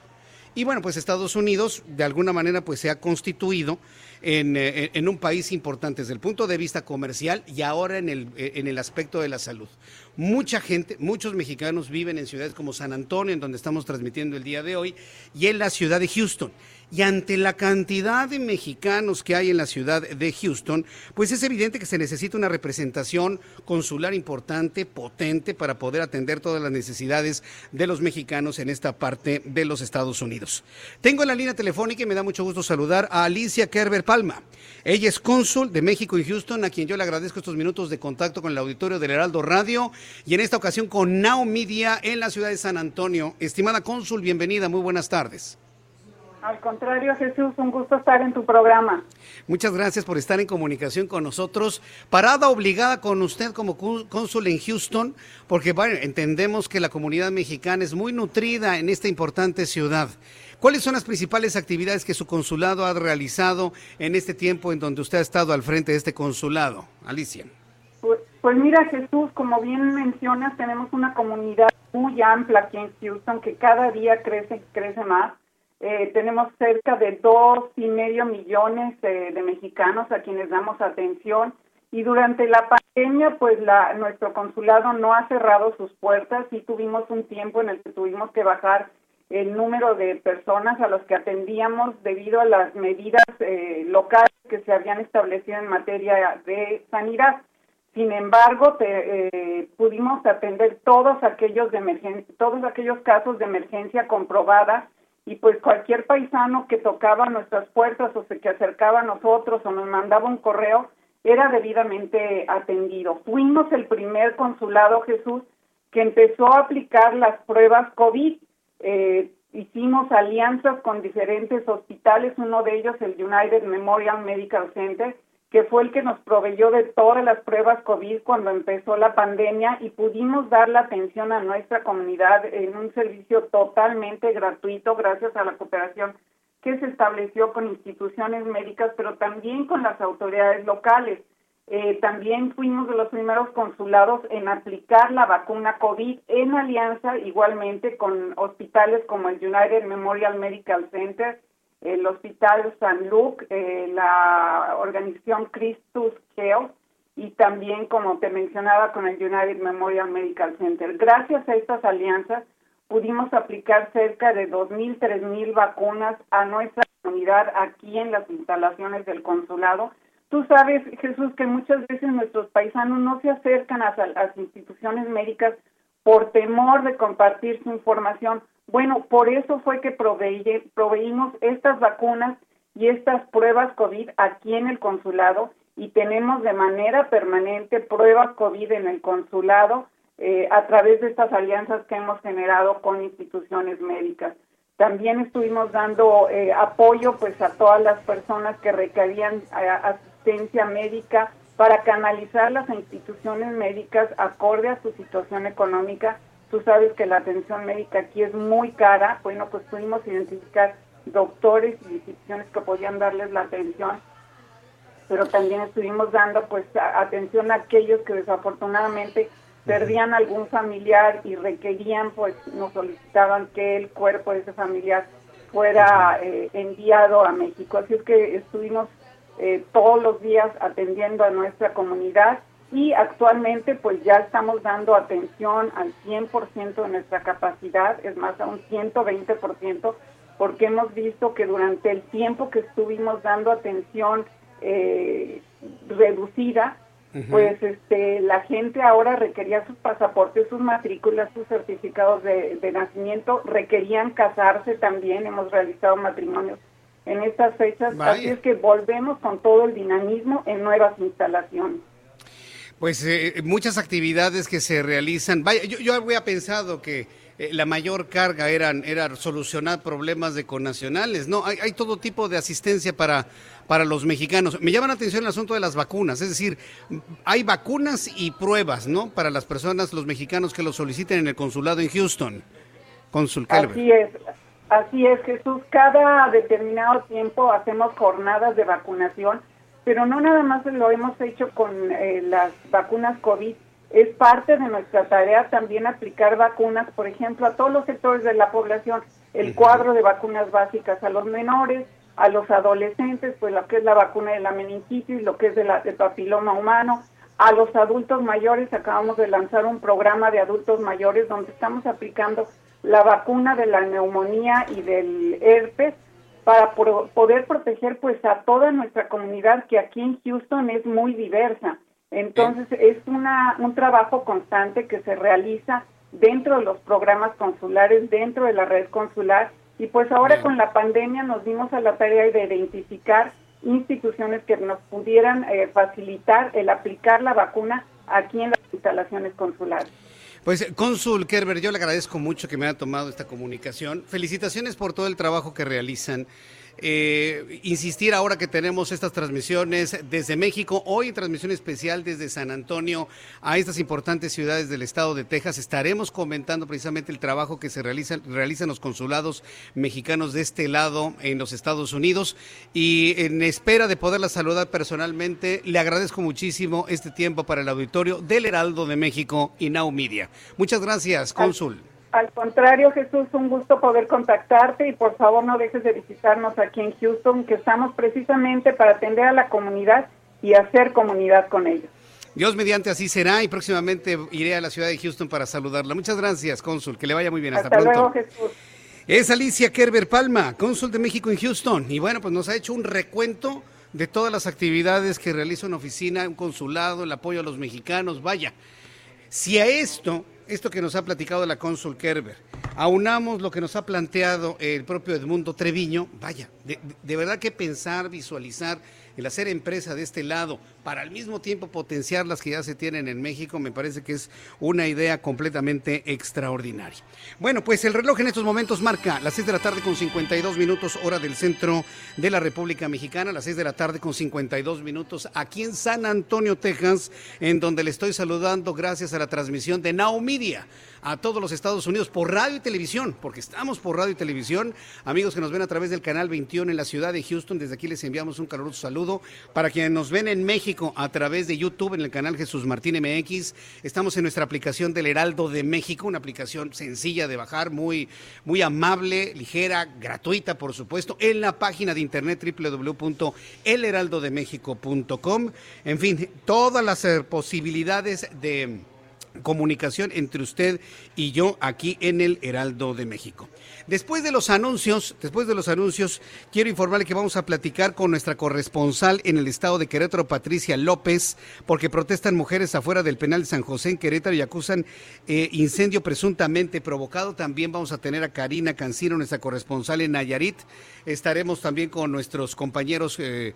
Y bueno, pues Estados Unidos de alguna manera pues se ha constituido eh, en, un país importante desde el punto de vista comercial y ahora en el, eh, en el aspecto de la salud. Mucha gente, muchos mexicanos viven en ciudades como San Antonio, en donde estamos transmitiendo el día de hoy, y en la ciudad de Houston. Y ante la cantidad de mexicanos que hay en la ciudad de Houston, pues es evidente que se necesita una representación consular importante, potente, para poder atender todas las necesidades de los mexicanos en esta parte de los Estados Unidos. Tengo en la línea telefónica y me da mucho gusto saludar a Alicia Kerber Palma. Ella es cónsul de México y Houston, a quien yo le agradezco estos minutos de contacto con el auditorio del Heraldo Radio y en esta ocasión con Now Media en la ciudad de San Antonio. Estimada cónsul, bienvenida, muy buenas tardes. Al contrario, Jesús, un gusto estar en tu programa. Muchas gracias por estar en comunicación con nosotros. Parada obligada con usted como cónsul en Houston, porque bueno, entendemos que la comunidad mexicana es muy nutrida en esta importante ciudad. ¿Cuáles son las principales actividades que su consulado ha realizado en este tiempo en donde usted ha estado al frente de este consulado? Alicia. Pues, pues mira, Jesús, como bien mencionas, tenemos una comunidad muy amplia aquí en Houston que cada día crece, crece más eh, tenemos cerca de dos y medio millones de mexicanos a quienes damos atención y durante la pandemia, pues la, nuestro consulado no ha cerrado sus puertas y tuvimos un tiempo en el que tuvimos que bajar el número de personas a los que atendíamos debido a las medidas eh, locales que se habían establecido en materia de sanidad. Sin embargo, eh, pudimos atender todos aquellos de todos aquellos casos de emergencia comprobada y pues cualquier paisano que tocaba nuestras puertas o se que acercaba a nosotros o nos mandaba un correo era debidamente atendido. Fuimos el primer consulado Jesús que empezó a aplicar las pruebas COVID. Eh, hicimos alianzas con diferentes hospitales, uno de ellos el United Memorial Medical Center, que fue el que nos proveyó de todas las pruebas COVID cuando empezó la pandemia y pudimos dar la atención a nuestra comunidad en un servicio totalmente gratuito gracias a la cooperación que se estableció con instituciones médicas, pero también con las autoridades locales. Eh, también fuimos de los primeros consulados en aplicar la vacuna COVID en alianza igualmente con hospitales como el United Memorial Medical Center, el Hospital San Luke, eh, la organización Christus Health y también, como te mencionaba, con el United Memorial Medical Center. Gracias a estas alianzas pudimos aplicar cerca de 2.000, 3.000 vacunas a nuestra comunidad aquí en las instalaciones del consulado. Tú sabes, Jesús, que muchas veces nuestros paisanos no se acercan a las instituciones médicas por temor de compartir su información bueno, por eso fue que proveímos estas vacunas y estas pruebas COVID aquí en el consulado y tenemos de manera permanente pruebas COVID en el consulado eh, a través de estas alianzas que hemos generado con instituciones médicas. También estuvimos dando eh, apoyo pues a todas las personas que requerían eh, asistencia médica para canalizarlas a instituciones médicas acorde a su situación económica Tú sabes que la atención médica aquí es muy cara. Bueno, pues pudimos identificar doctores y instituciones que podían darles la atención, pero también estuvimos dando pues atención a aquellos que desafortunadamente perdían algún familiar y requerían, pues nos solicitaban que el cuerpo de ese familiar fuera eh, enviado a México. Así es que estuvimos eh, todos los días atendiendo a nuestra comunidad y actualmente pues ya estamos dando atención al 100% de nuestra capacidad, es más, a un 120%, porque hemos visto que durante el tiempo que estuvimos dando atención eh, reducida, pues este la gente ahora requería sus pasaportes, sus matrículas, sus certificados de, de nacimiento, requerían casarse también, hemos realizado matrimonios en estas fechas, así es que volvemos con todo el dinamismo en nuevas instalaciones. Pues eh, muchas actividades que se realizan. Vaya, yo, yo había pensado que eh, la mayor carga eran, era solucionar problemas de connacionales. No, hay, hay, todo tipo de asistencia para, para los mexicanos. Me llama la atención el asunto de las vacunas, es decir, hay vacunas y pruebas, ¿no? Para las personas, los mexicanos que lo soliciten en el consulado en Houston. Consul Así es, así es, Jesús. Cada determinado tiempo hacemos jornadas de vacunación pero no nada más lo hemos hecho con eh, las vacunas COVID, es parte de nuestra tarea también aplicar vacunas, por ejemplo, a todos los sectores de la población, el cuadro de vacunas básicas a los menores, a los adolescentes, pues lo que es la vacuna de la meningitis, lo que es de la, del papiloma humano, a los adultos mayores, acabamos de lanzar un programa de adultos mayores donde estamos aplicando la vacuna de la neumonía y del herpes para poder proteger pues a toda nuestra comunidad que aquí en Houston es muy diversa. Entonces es una, un trabajo constante que se realiza dentro de los programas consulares, dentro de la red consular y pues ahora con la pandemia nos dimos a la tarea de identificar instituciones que nos pudieran eh, facilitar el aplicar la vacuna aquí en las instalaciones consulares. Pues, Cónsul Kerber, yo le agradezco mucho que me haya tomado esta comunicación. Felicitaciones por todo el trabajo que realizan eh, insistir ahora que tenemos estas transmisiones desde México, hoy transmisión especial desde San Antonio a estas importantes ciudades del estado de Texas. Estaremos comentando precisamente el trabajo que se realiza, realizan los consulados mexicanos de este lado en los Estados Unidos y en espera de poderla saludar personalmente, le agradezco muchísimo este tiempo para el auditorio del Heraldo de México y Now Media. Muchas gracias, cónsul. Al contrario, Jesús, un gusto poder contactarte y por favor no dejes de visitarnos aquí en Houston, que estamos precisamente para atender a la comunidad y hacer comunidad con ellos. Dios mediante así será y próximamente iré a la ciudad de Houston para saludarla. Muchas gracias, cónsul. Que le vaya muy bien. Hasta, pronto. Luego, Jesús. Es Alicia Kerber Palma, cónsul de México en Houston. Y bueno, pues nos ha hecho un recuento de todas las actividades que realiza una oficina, un consulado, el apoyo a los mexicanos. Vaya, si a esto esto que nos ha platicado la cónsul Kerber, aunamos lo que nos ha planteado el propio Edmundo Treviño, vaya, de, de verdad que pensar, visualizar el hacer empresa de este lado para al mismo tiempo potenciar las que ya se tienen en México, me parece que es una idea completamente extraordinaria. Bueno, pues el reloj en estos momentos marca las 6 de la tarde con 52 minutos hora del centro de la República Mexicana, las 6 de la tarde con 52 minutos aquí en San Antonio, Texas, en donde le estoy saludando gracias a la transmisión de Now Media a todos los Estados Unidos por radio y televisión, porque estamos por radio y televisión. Amigos que nos ven a través del canal 21 en la ciudad de Houston, desde aquí les enviamos un caluroso saludo. Para quienes nos ven en México a través de YouTube en el canal Jesús Martín MX, estamos en nuestra aplicación del Heraldo de México, una aplicación sencilla de bajar, muy, muy amable, ligera, gratuita, por supuesto, en la página de internet www.elheraldodemexico.com. En fin, todas las eh, posibilidades de comunicación entre usted y yo aquí en el Heraldo de México. Después de los anuncios, después de los anuncios, quiero informarle que vamos a platicar con nuestra corresponsal en el estado de Querétaro, Patricia López, porque protestan mujeres afuera del penal de San José en Querétaro y acusan eh, incendio presuntamente provocado. También vamos a tener a Karina Cancino, nuestra corresponsal en Nayarit. Estaremos también con nuestros compañeros eh,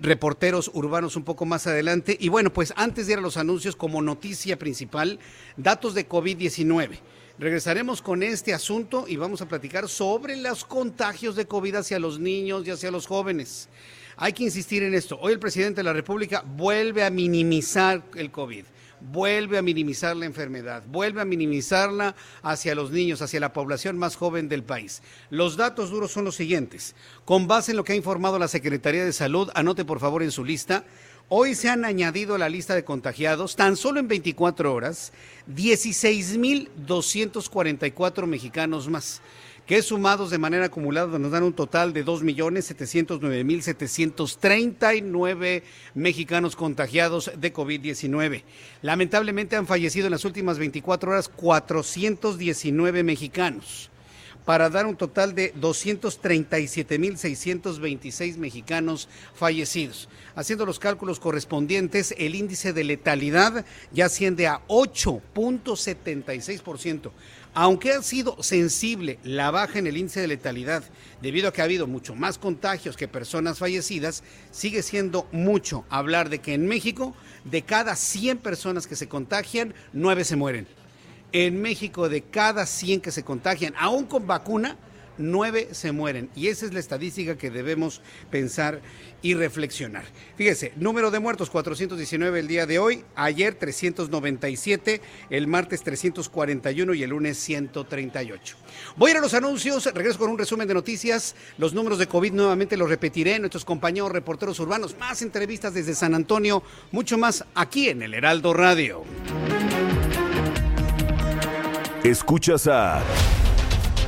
reporteros urbanos un poco más adelante. Y bueno, pues antes de ir a los anuncios, como noticia principal, datos de COVID-19. Regresaremos con este asunto y vamos a platicar sobre los contagios de COVID hacia los niños y hacia los jóvenes. Hay que insistir en esto. Hoy el presidente de la República vuelve a minimizar el COVID vuelve a minimizar la enfermedad, vuelve a minimizarla hacia los niños, hacia la población más joven del país. Los datos duros son los siguientes. Con base en lo que ha informado la Secretaría de Salud, anote por favor en su lista, Hoy se han añadido a la lista de contagiados, tan solo en 24 horas, 16.244 mexicanos más que sumados de manera acumulada nos dan un total de 2.709.739 mexicanos contagiados de COVID-19. Lamentablemente han fallecido en las últimas 24 horas 419 mexicanos para dar un total de 237.626 mexicanos fallecidos. Haciendo los cálculos correspondientes, el índice de letalidad ya asciende a 8.76%. Aunque ha sido sensible la baja en el índice de letalidad, debido a que ha habido mucho más contagios que personas fallecidas, sigue siendo mucho hablar de que en México, de cada 100 personas que se contagian, 9 se mueren. En México, de cada 100 que se contagian, aún con vacuna, nueve se mueren. Y esa es la estadística que debemos pensar y reflexionar. Fíjese, número de muertos 419 el día de hoy, ayer 397, el martes 341 y el lunes 138. Voy a ir a los anuncios, regreso con un resumen de noticias, los números de COVID nuevamente los repetiré, nuestros compañeros reporteros urbanos, más entrevistas desde San Antonio, mucho más aquí en el Heraldo Radio. Escuchas a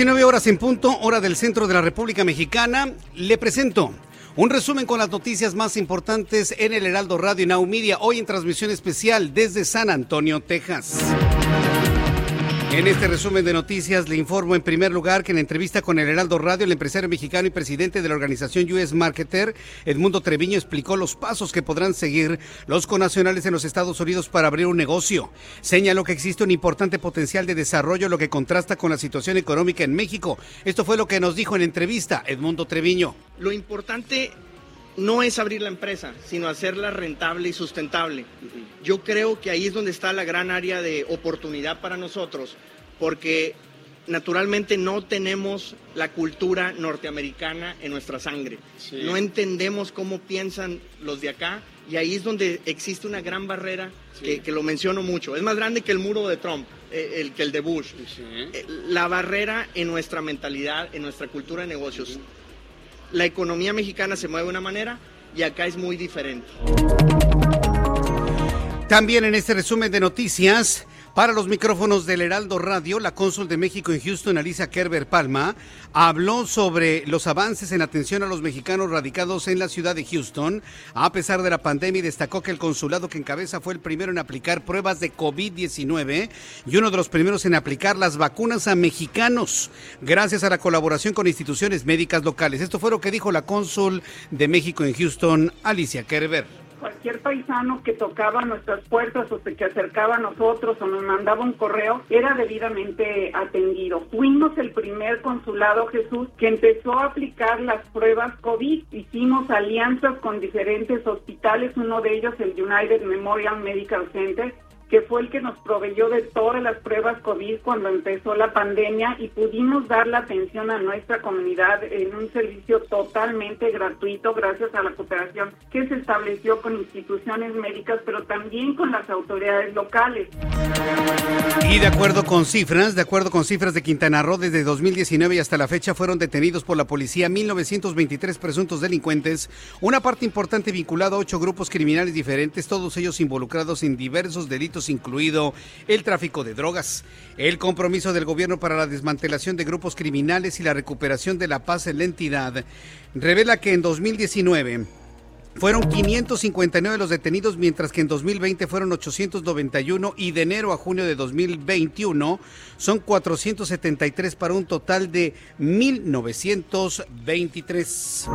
19 horas en punto, hora del centro de la República Mexicana. Le presento un resumen con las noticias más importantes en el Heraldo Radio Now Media, hoy en transmisión especial desde San Antonio, Texas. En este resumen de noticias le informo en primer lugar que en entrevista con el Heraldo Radio, el empresario mexicano y presidente de la organización US Marketer, Edmundo Treviño, explicó los pasos que podrán seguir los conacionales en los Estados Unidos para abrir un negocio. Señaló que existe un importante potencial de desarrollo, lo que contrasta con la situación económica en México. Esto fue lo que nos dijo en entrevista Edmundo Treviño. Lo importante no es abrir la empresa, sino hacerla rentable y sustentable. Yo creo que ahí es donde está la gran área de oportunidad para nosotros, porque naturalmente no tenemos la cultura norteamericana en nuestra sangre. No entendemos cómo piensan los de acá y ahí es donde existe una gran barrera que, que lo menciono mucho. Es más grande que el muro de Trump, eh, el, que el de Bush. Eh, La barrera en nuestra mentalidad, en nuestra cultura de negocios. La economía mexicana se mueve de una manera y acá es muy diferente. También en este resumen de noticias, para los micrófonos del Heraldo Radio, la cónsul de México en Houston, Alicia Kerber Palma, habló sobre los avances en atención a los mexicanos radicados en la ciudad de Houston, a pesar de la pandemia, destacó que el consulado que encabeza fue el primero en aplicar pruebas de COVID-19 y uno de los primeros en aplicar las vacunas a mexicanos, gracias a la colaboración con instituciones médicas locales. Esto fue lo que dijo la cónsul de México en Houston, Alicia Kerber. Cualquier paisano que tocaba nuestras puertas o se que acercaba a nosotros o nos mandaba un correo era debidamente atendido. Fuimos el primer consulado Jesús que empezó a aplicar las pruebas COVID. Hicimos alianzas con diferentes hospitales, uno de ellos el United Memorial Medical Center, que fue el que nos proveyó de todas las pruebas COVID cuando empezó la pandemia y pudimos dar la atención a nuestra comunidad en un servicio totalmente gratuito gracias a la cooperación que se estableció con instituciones médicas, pero también con las autoridades locales. Y de acuerdo con cifras, de acuerdo con cifras de Quintana Roo, desde 2019 y hasta la fecha fueron detenidos por la policía 1923 presuntos delincuentes, una parte importante vinculada a ocho grupos criminales diferentes, todos ellos involucrados en diversos delitos incluido el tráfico de drogas. El compromiso del gobierno para la desmantelación de grupos criminales y la recuperación de la paz en la entidad revela que en 2019 fueron 559 los detenidos, mientras que en 2020 fueron 891 y de enero a junio de 2021 son 473 para un total de 1923.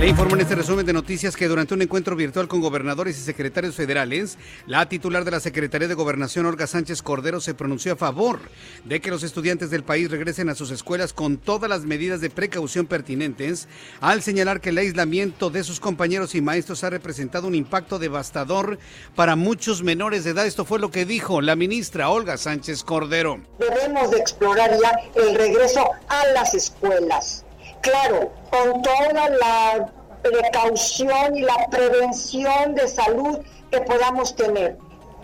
Le informo en este resumen de noticias que durante un encuentro virtual con gobernadores y secretarios federales, la titular de la Secretaría de Gobernación, Olga Sánchez Cordero, se pronunció a favor de que los estudiantes del país regresen a sus escuelas con todas las medidas de precaución pertinentes, al señalar que el aislamiento de sus compañeros y maestros ha representado un impacto devastador para muchos menores de edad. Esto fue lo que dijo la ministra Olga Sánchez Cordero. Debemos de explorar ya el regreso a las escuelas claro, con toda la precaución y la prevención de salud que podamos tener.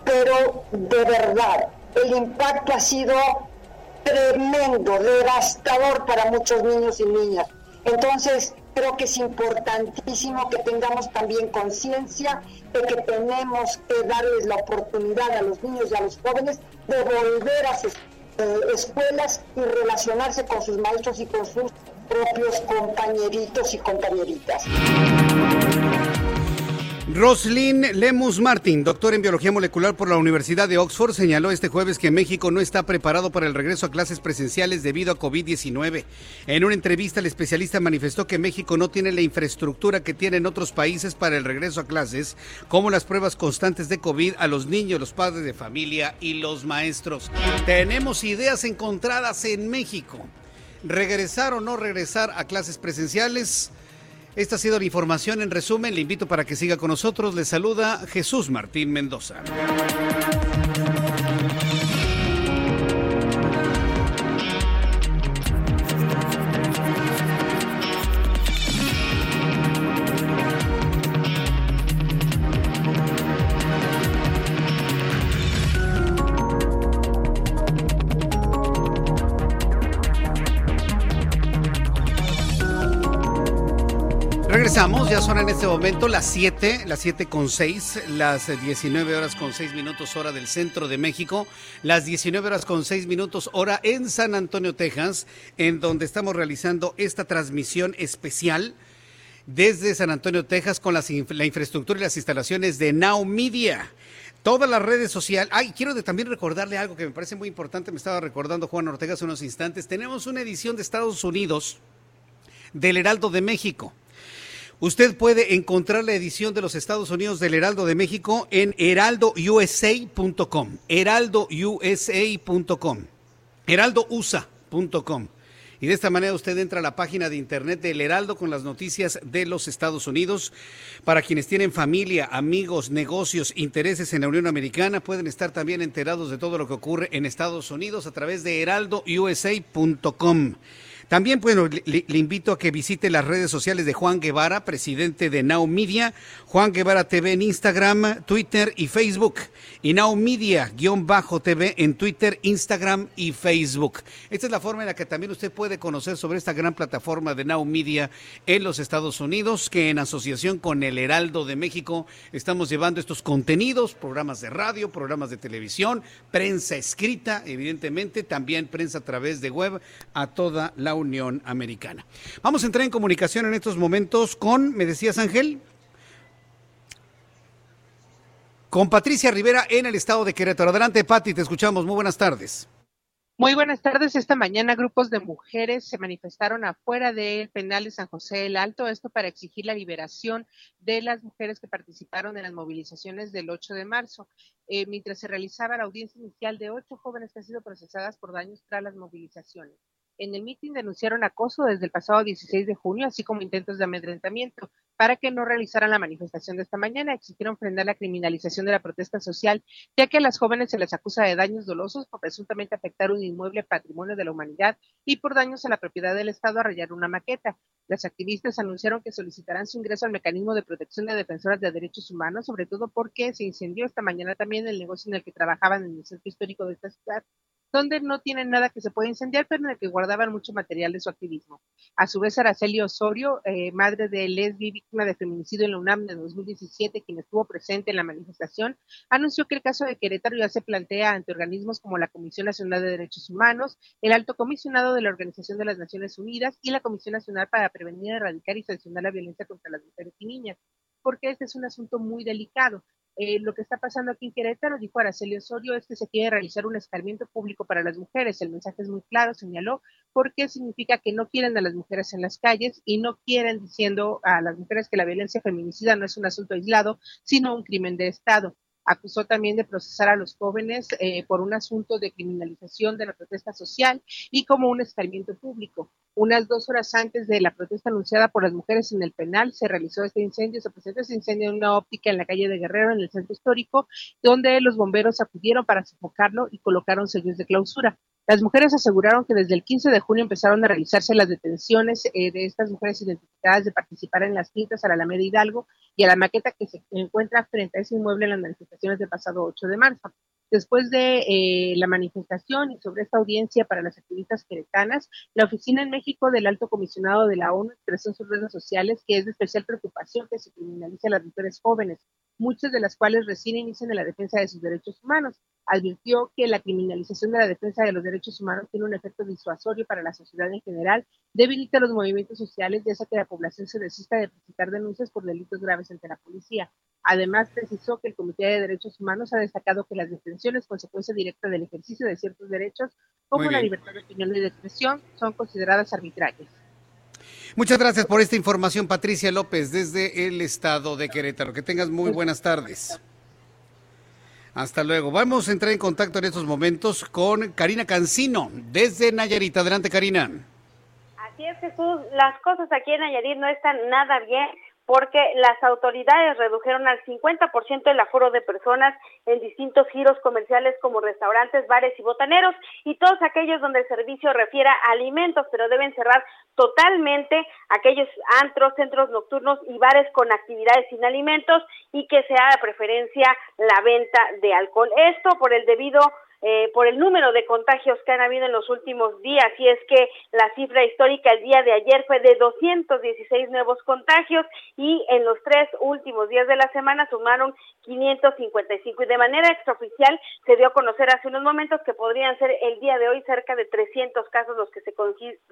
Pero de verdad, el impacto ha sido tremendo, devastador para muchos niños y niñas. Entonces, creo que es importantísimo que tengamos también conciencia de que tenemos que darles la oportunidad a los niños y a los jóvenes de volver a sus eh, escuelas y relacionarse con sus maestros y con sus propios compañeritos y compañeritas. Roslyn Lemus Martin, doctor en biología molecular por la Universidad de Oxford, señaló este jueves que México no está preparado para el regreso a clases presenciales debido a COVID-19. En una entrevista, el especialista manifestó que México no tiene la infraestructura que tienen otros países para el regreso a clases, como las pruebas constantes de COVID a los niños, los padres de familia y los maestros. Tenemos ideas encontradas en México regresar o no regresar a clases presenciales. Esta ha sido la información en resumen. Le invito para que siga con nosotros. Le saluda Jesús Martín Mendoza. Este momento las 7, las 7 con 6, las 19 horas con 6 minutos hora del centro de México, las 19 horas con 6 minutos hora en San Antonio, Texas, en donde estamos realizando esta transmisión especial desde San Antonio, Texas, con la infraestructura y las instalaciones de Now Media todas las redes sociales. Ay, quiero también recordarle algo que me parece muy importante, me estaba recordando Juan Ortega hace unos instantes. Tenemos una edición de Estados Unidos del Heraldo de México. Usted puede encontrar la edición de los Estados Unidos del Heraldo de México en heraldousa.com, heraldousa.com, heraldousa.com. Y de esta manera usted entra a la página de internet del Heraldo con las noticias de los Estados Unidos. Para quienes tienen familia, amigos, negocios, intereses en la Unión Americana, pueden estar también enterados de todo lo que ocurre en Estados Unidos a través de heraldousa.com. También, bueno, le, invito a que visite las redes sociales de Juan Guevara, presidente de Now Media, Juan Guevara TV en Instagram, Twitter y Facebook, y Now Media-TV en Twitter, Instagram y Facebook. Esta es la forma en la que también usted puede conocer sobre esta gran plataforma de Now Media en los Estados Unidos, que en asociación con el Heraldo de México estamos llevando estos contenidos, programas de radio, programas de televisión, prensa escrita, evidentemente, también prensa a través de web a toda la Unión Americana. Vamos a entrar en comunicación en estos momentos con, me decías Ángel, con Patricia Rivera en el estado de Querétaro. Adelante, Pati, te escuchamos. Muy buenas tardes. Muy buenas tardes. Esta mañana grupos de mujeres se manifestaron afuera del penal de San José del Alto, esto para exigir la liberación de las mujeres que participaron en las movilizaciones del 8 de marzo, eh, mientras se realizaba la audiencia inicial de ocho jóvenes que han sido procesadas por daños tras las movilizaciones. En el mitin denunciaron acoso desde el pasado 16 de junio, así como intentos de amedrentamiento. Para que no realizaran la manifestación de esta mañana, exigieron frenar la criminalización de la protesta social, ya que a las jóvenes se les acusa de daños dolosos por presuntamente afectar un inmueble patrimonio de la humanidad y por daños a la propiedad del Estado a rayar una maqueta. Las activistas anunciaron que solicitarán su ingreso al mecanismo de protección de defensoras de derechos humanos, sobre todo porque se incendió esta mañana también el negocio en el que trabajaban en el centro histórico de esta ciudad donde no tienen nada que se pueda incendiar, pero en el que guardaban mucho material de su activismo. A su vez, Araceli Osorio, eh, madre de Leslie, víctima de feminicidio en la UNAM de 2017, quien estuvo presente en la manifestación, anunció que el caso de Querétaro ya se plantea ante organismos como la Comisión Nacional de Derechos Humanos, el Alto Comisionado de la Organización de las Naciones Unidas y la Comisión Nacional para Prevenir, Erradicar y Sancionar la Violencia contra las Mujeres y Niñas, porque este es un asunto muy delicado. Eh, lo que está pasando aquí en Querétaro, dijo Araceli Osorio, es que se quiere realizar un escarmiento público para las mujeres. El mensaje es muy claro, señaló, porque significa que no quieren a las mujeres en las calles y no quieren diciendo a las mujeres que la violencia feminicida no es un asunto aislado, sino un crimen de Estado acusó también de procesar a los jóvenes eh, por un asunto de criminalización de la protesta social y como un escarmiento público. Unas dos horas antes de la protesta anunciada por las mujeres en el penal, se realizó este incendio, se presentó este incendio en una óptica en la calle de Guerrero, en el centro histórico, donde los bomberos acudieron para sofocarlo y colocaron sellos de clausura. Las mujeres aseguraron que desde el 15 de junio empezaron a realizarse las detenciones eh, de estas mujeres identificadas de participar en las pintas a la Alameda Hidalgo y a la maqueta que se encuentra frente a ese inmueble en las manifestaciones del pasado 8 de marzo. Después de eh, la manifestación y sobre esta audiencia para las activistas queretanas, la oficina en México del Alto Comisionado de la ONU expresó en sus redes sociales que es de especial preocupación que se criminalice a las mujeres jóvenes, muchas de las cuales recién inician en la defensa de sus derechos humanos. Advirtió que la criminalización de la defensa de los derechos humanos tiene un efecto disuasorio para la sociedad en general, debilita los movimientos sociales y hace que la población se desista de presentar denuncias por delitos graves ante la policía. Además, precisó que el Comité de Derechos Humanos ha destacado que las detenciones, consecuencia directa del ejercicio de ciertos derechos, como la libertad de opinión y de expresión, son consideradas arbitrarias. Muchas gracias por esta información, Patricia López, desde el estado de Querétaro. Que tengas muy buenas tardes. Hasta luego. Vamos a entrar en contacto en estos momentos con Karina Cancino, desde Nayarit. Adelante, Karina. Así es, Jesús. Las cosas aquí en Nayarit no están nada bien porque las autoridades redujeron al 50% el aforo de personas en distintos giros comerciales como restaurantes, bares y botaneros y todos aquellos donde el servicio refiera a alimentos, pero deben cerrar totalmente aquellos antros, centros nocturnos y bares con actividades sin alimentos y que sea de preferencia la venta de alcohol. Esto por el debido eh, por el número de contagios que han habido en los últimos días. Y es que la cifra histórica el día de ayer fue de 216 nuevos contagios y en los tres últimos días de la semana sumaron 555 y de manera extraoficial se dio a conocer hace unos momentos que podrían ser el día de hoy cerca de 300 casos los que se,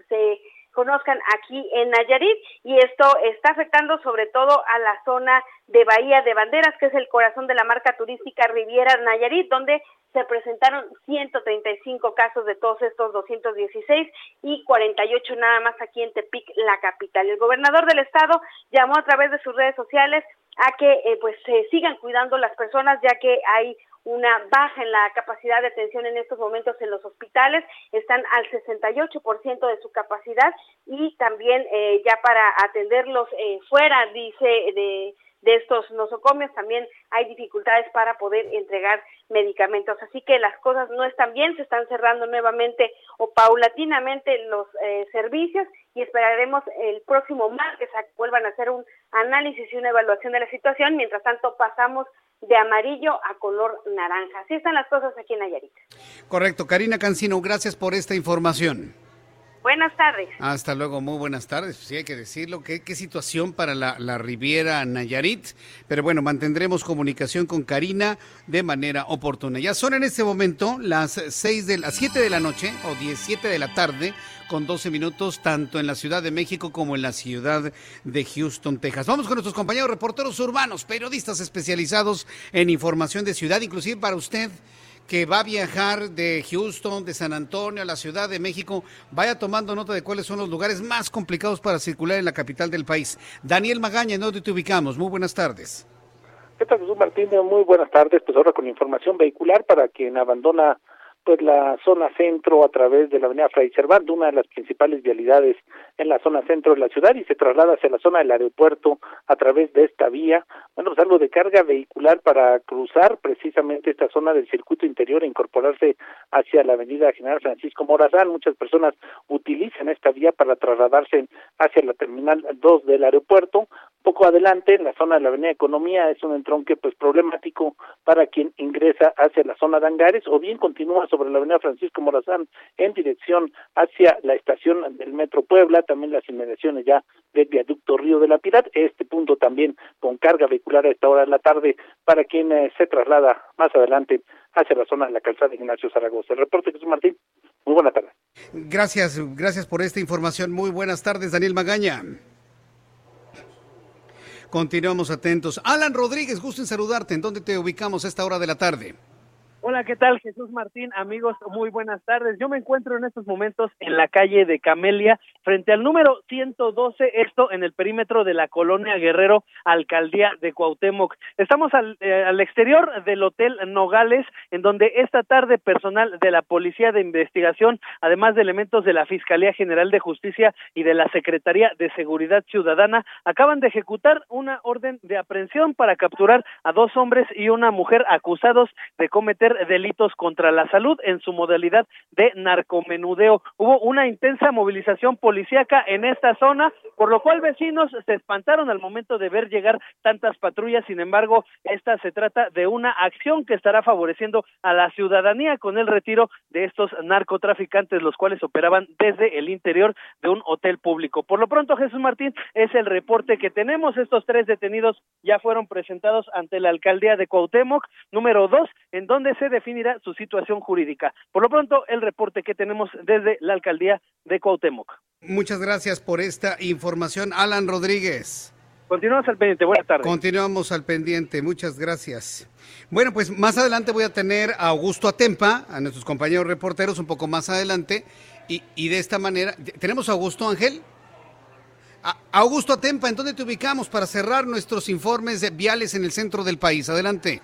se conozcan aquí en Nayarit. Y esto está afectando sobre todo a la zona de Bahía de Banderas, que es el corazón de la marca turística Riviera Nayarit, donde se presentaron 135 casos de todos estos 216 y 48 nada más aquí en Tepic, la capital. El gobernador del estado llamó a través de sus redes sociales a que eh, pues se sigan cuidando las personas ya que hay una baja en la capacidad de atención en estos momentos en los hospitales, están al 68% de su capacidad y también eh, ya para atenderlos eh, fuera, dice, de, de estos nosocomios también hay dificultades para poder entregar medicamentos. Así que las cosas no están bien, se están cerrando nuevamente o paulatinamente los eh, servicios y esperaremos el próximo martes que vuelvan a hacer un análisis y una evaluación de la situación. Mientras tanto, pasamos de amarillo a color naranja. Así están las cosas aquí en Nayarit. Correcto. Karina Cancino, gracias por esta información. Buenas tardes. Hasta luego, muy buenas tardes. Sí, hay que decirlo. Qué, qué situación para la, Riviera Nayarit. Pero bueno, mantendremos comunicación con Karina de manera oportuna. Ya son en este momento las seis de las 7 de la noche o 17 de la tarde con 12 minutos, tanto en la Ciudad de México como en la ciudad de Houston, Texas. Vamos con nuestros compañeros reporteros urbanos, periodistas especializados en información de ciudad, inclusive para usted que va a viajar de Houston, de San Antonio a la Ciudad de México, vaya tomando nota de cuáles son los lugares más complicados para circular en la capital del país. Daniel Magaña, ¿en dónde te ubicamos? Muy buenas tardes. ¿Qué tal, Jesús Martín? Muy buenas tardes. Pues ahora con información vehicular para quien abandona pues la zona centro a través de la avenida Fray Servando, una de las principales vialidades en la zona centro de la ciudad y se traslada hacia la zona del aeropuerto a través de esta vía. Bueno, pues algo de carga vehicular para cruzar precisamente esta zona del circuito interior e incorporarse hacia la avenida General Francisco Morazán. Muchas personas utilizan esta vía para trasladarse hacia la terminal 2 del aeropuerto. Poco adelante, en la zona de la avenida Economía, es un entronque pues problemático para quien ingresa hacia la zona de Angares o bien continúa sobre la avenida Francisco Morazán en dirección hacia la estación del Metro Puebla, también las inmediaciones ya del viaducto Río de la Piedad, este punto también con carga vehicular a esta hora de la tarde para quien eh, se traslada más adelante hacia la zona de la calzada Ignacio Zaragoza. El reporte Jesús Martín, muy buena tarde. Gracias, gracias por esta información. Muy buenas tardes, Daniel Magaña. Continuamos atentos. Alan Rodríguez, gusto en saludarte. ¿En dónde te ubicamos a esta hora de la tarde? Hola, ¿qué tal? Jesús Martín, amigos, muy buenas tardes. Yo me encuentro en estos momentos en la calle de Camelia, frente al número 112, esto en el perímetro de la colonia Guerrero, alcaldía de Cuauhtémoc. Estamos al, eh, al exterior del Hotel Nogales, en donde esta tarde personal de la Policía de Investigación, además de elementos de la Fiscalía General de Justicia y de la Secretaría de Seguridad Ciudadana, acaban de ejecutar una orden de aprehensión para capturar a dos hombres y una mujer acusados de cometer delitos contra la salud en su modalidad de narcomenudeo. Hubo una intensa movilización policíaca en esta zona, por lo cual vecinos se espantaron al momento de ver llegar tantas patrullas. Sin embargo, esta se trata de una acción que estará favoreciendo a la ciudadanía con el retiro de estos narcotraficantes, los cuales operaban desde el interior de un hotel público. Por lo pronto, Jesús Martín, es el reporte que tenemos. Estos tres detenidos ya fueron presentados ante la alcaldía de Cuauhtémoc, número dos, en donde se definirá su situación jurídica. Por lo pronto, el reporte que tenemos desde la alcaldía de Cuauhtémoc. Muchas gracias por esta información, Alan Rodríguez. Continuamos al pendiente, buenas tardes. Continuamos al pendiente, muchas gracias. Bueno, pues más adelante voy a tener a Augusto Atempa, a nuestros compañeros reporteros un poco más adelante, y, y de esta manera, ¿tenemos a Augusto Ángel? A- Augusto Atempa, ¿en dónde te ubicamos para cerrar nuestros informes de viales en el centro del país? Adelante.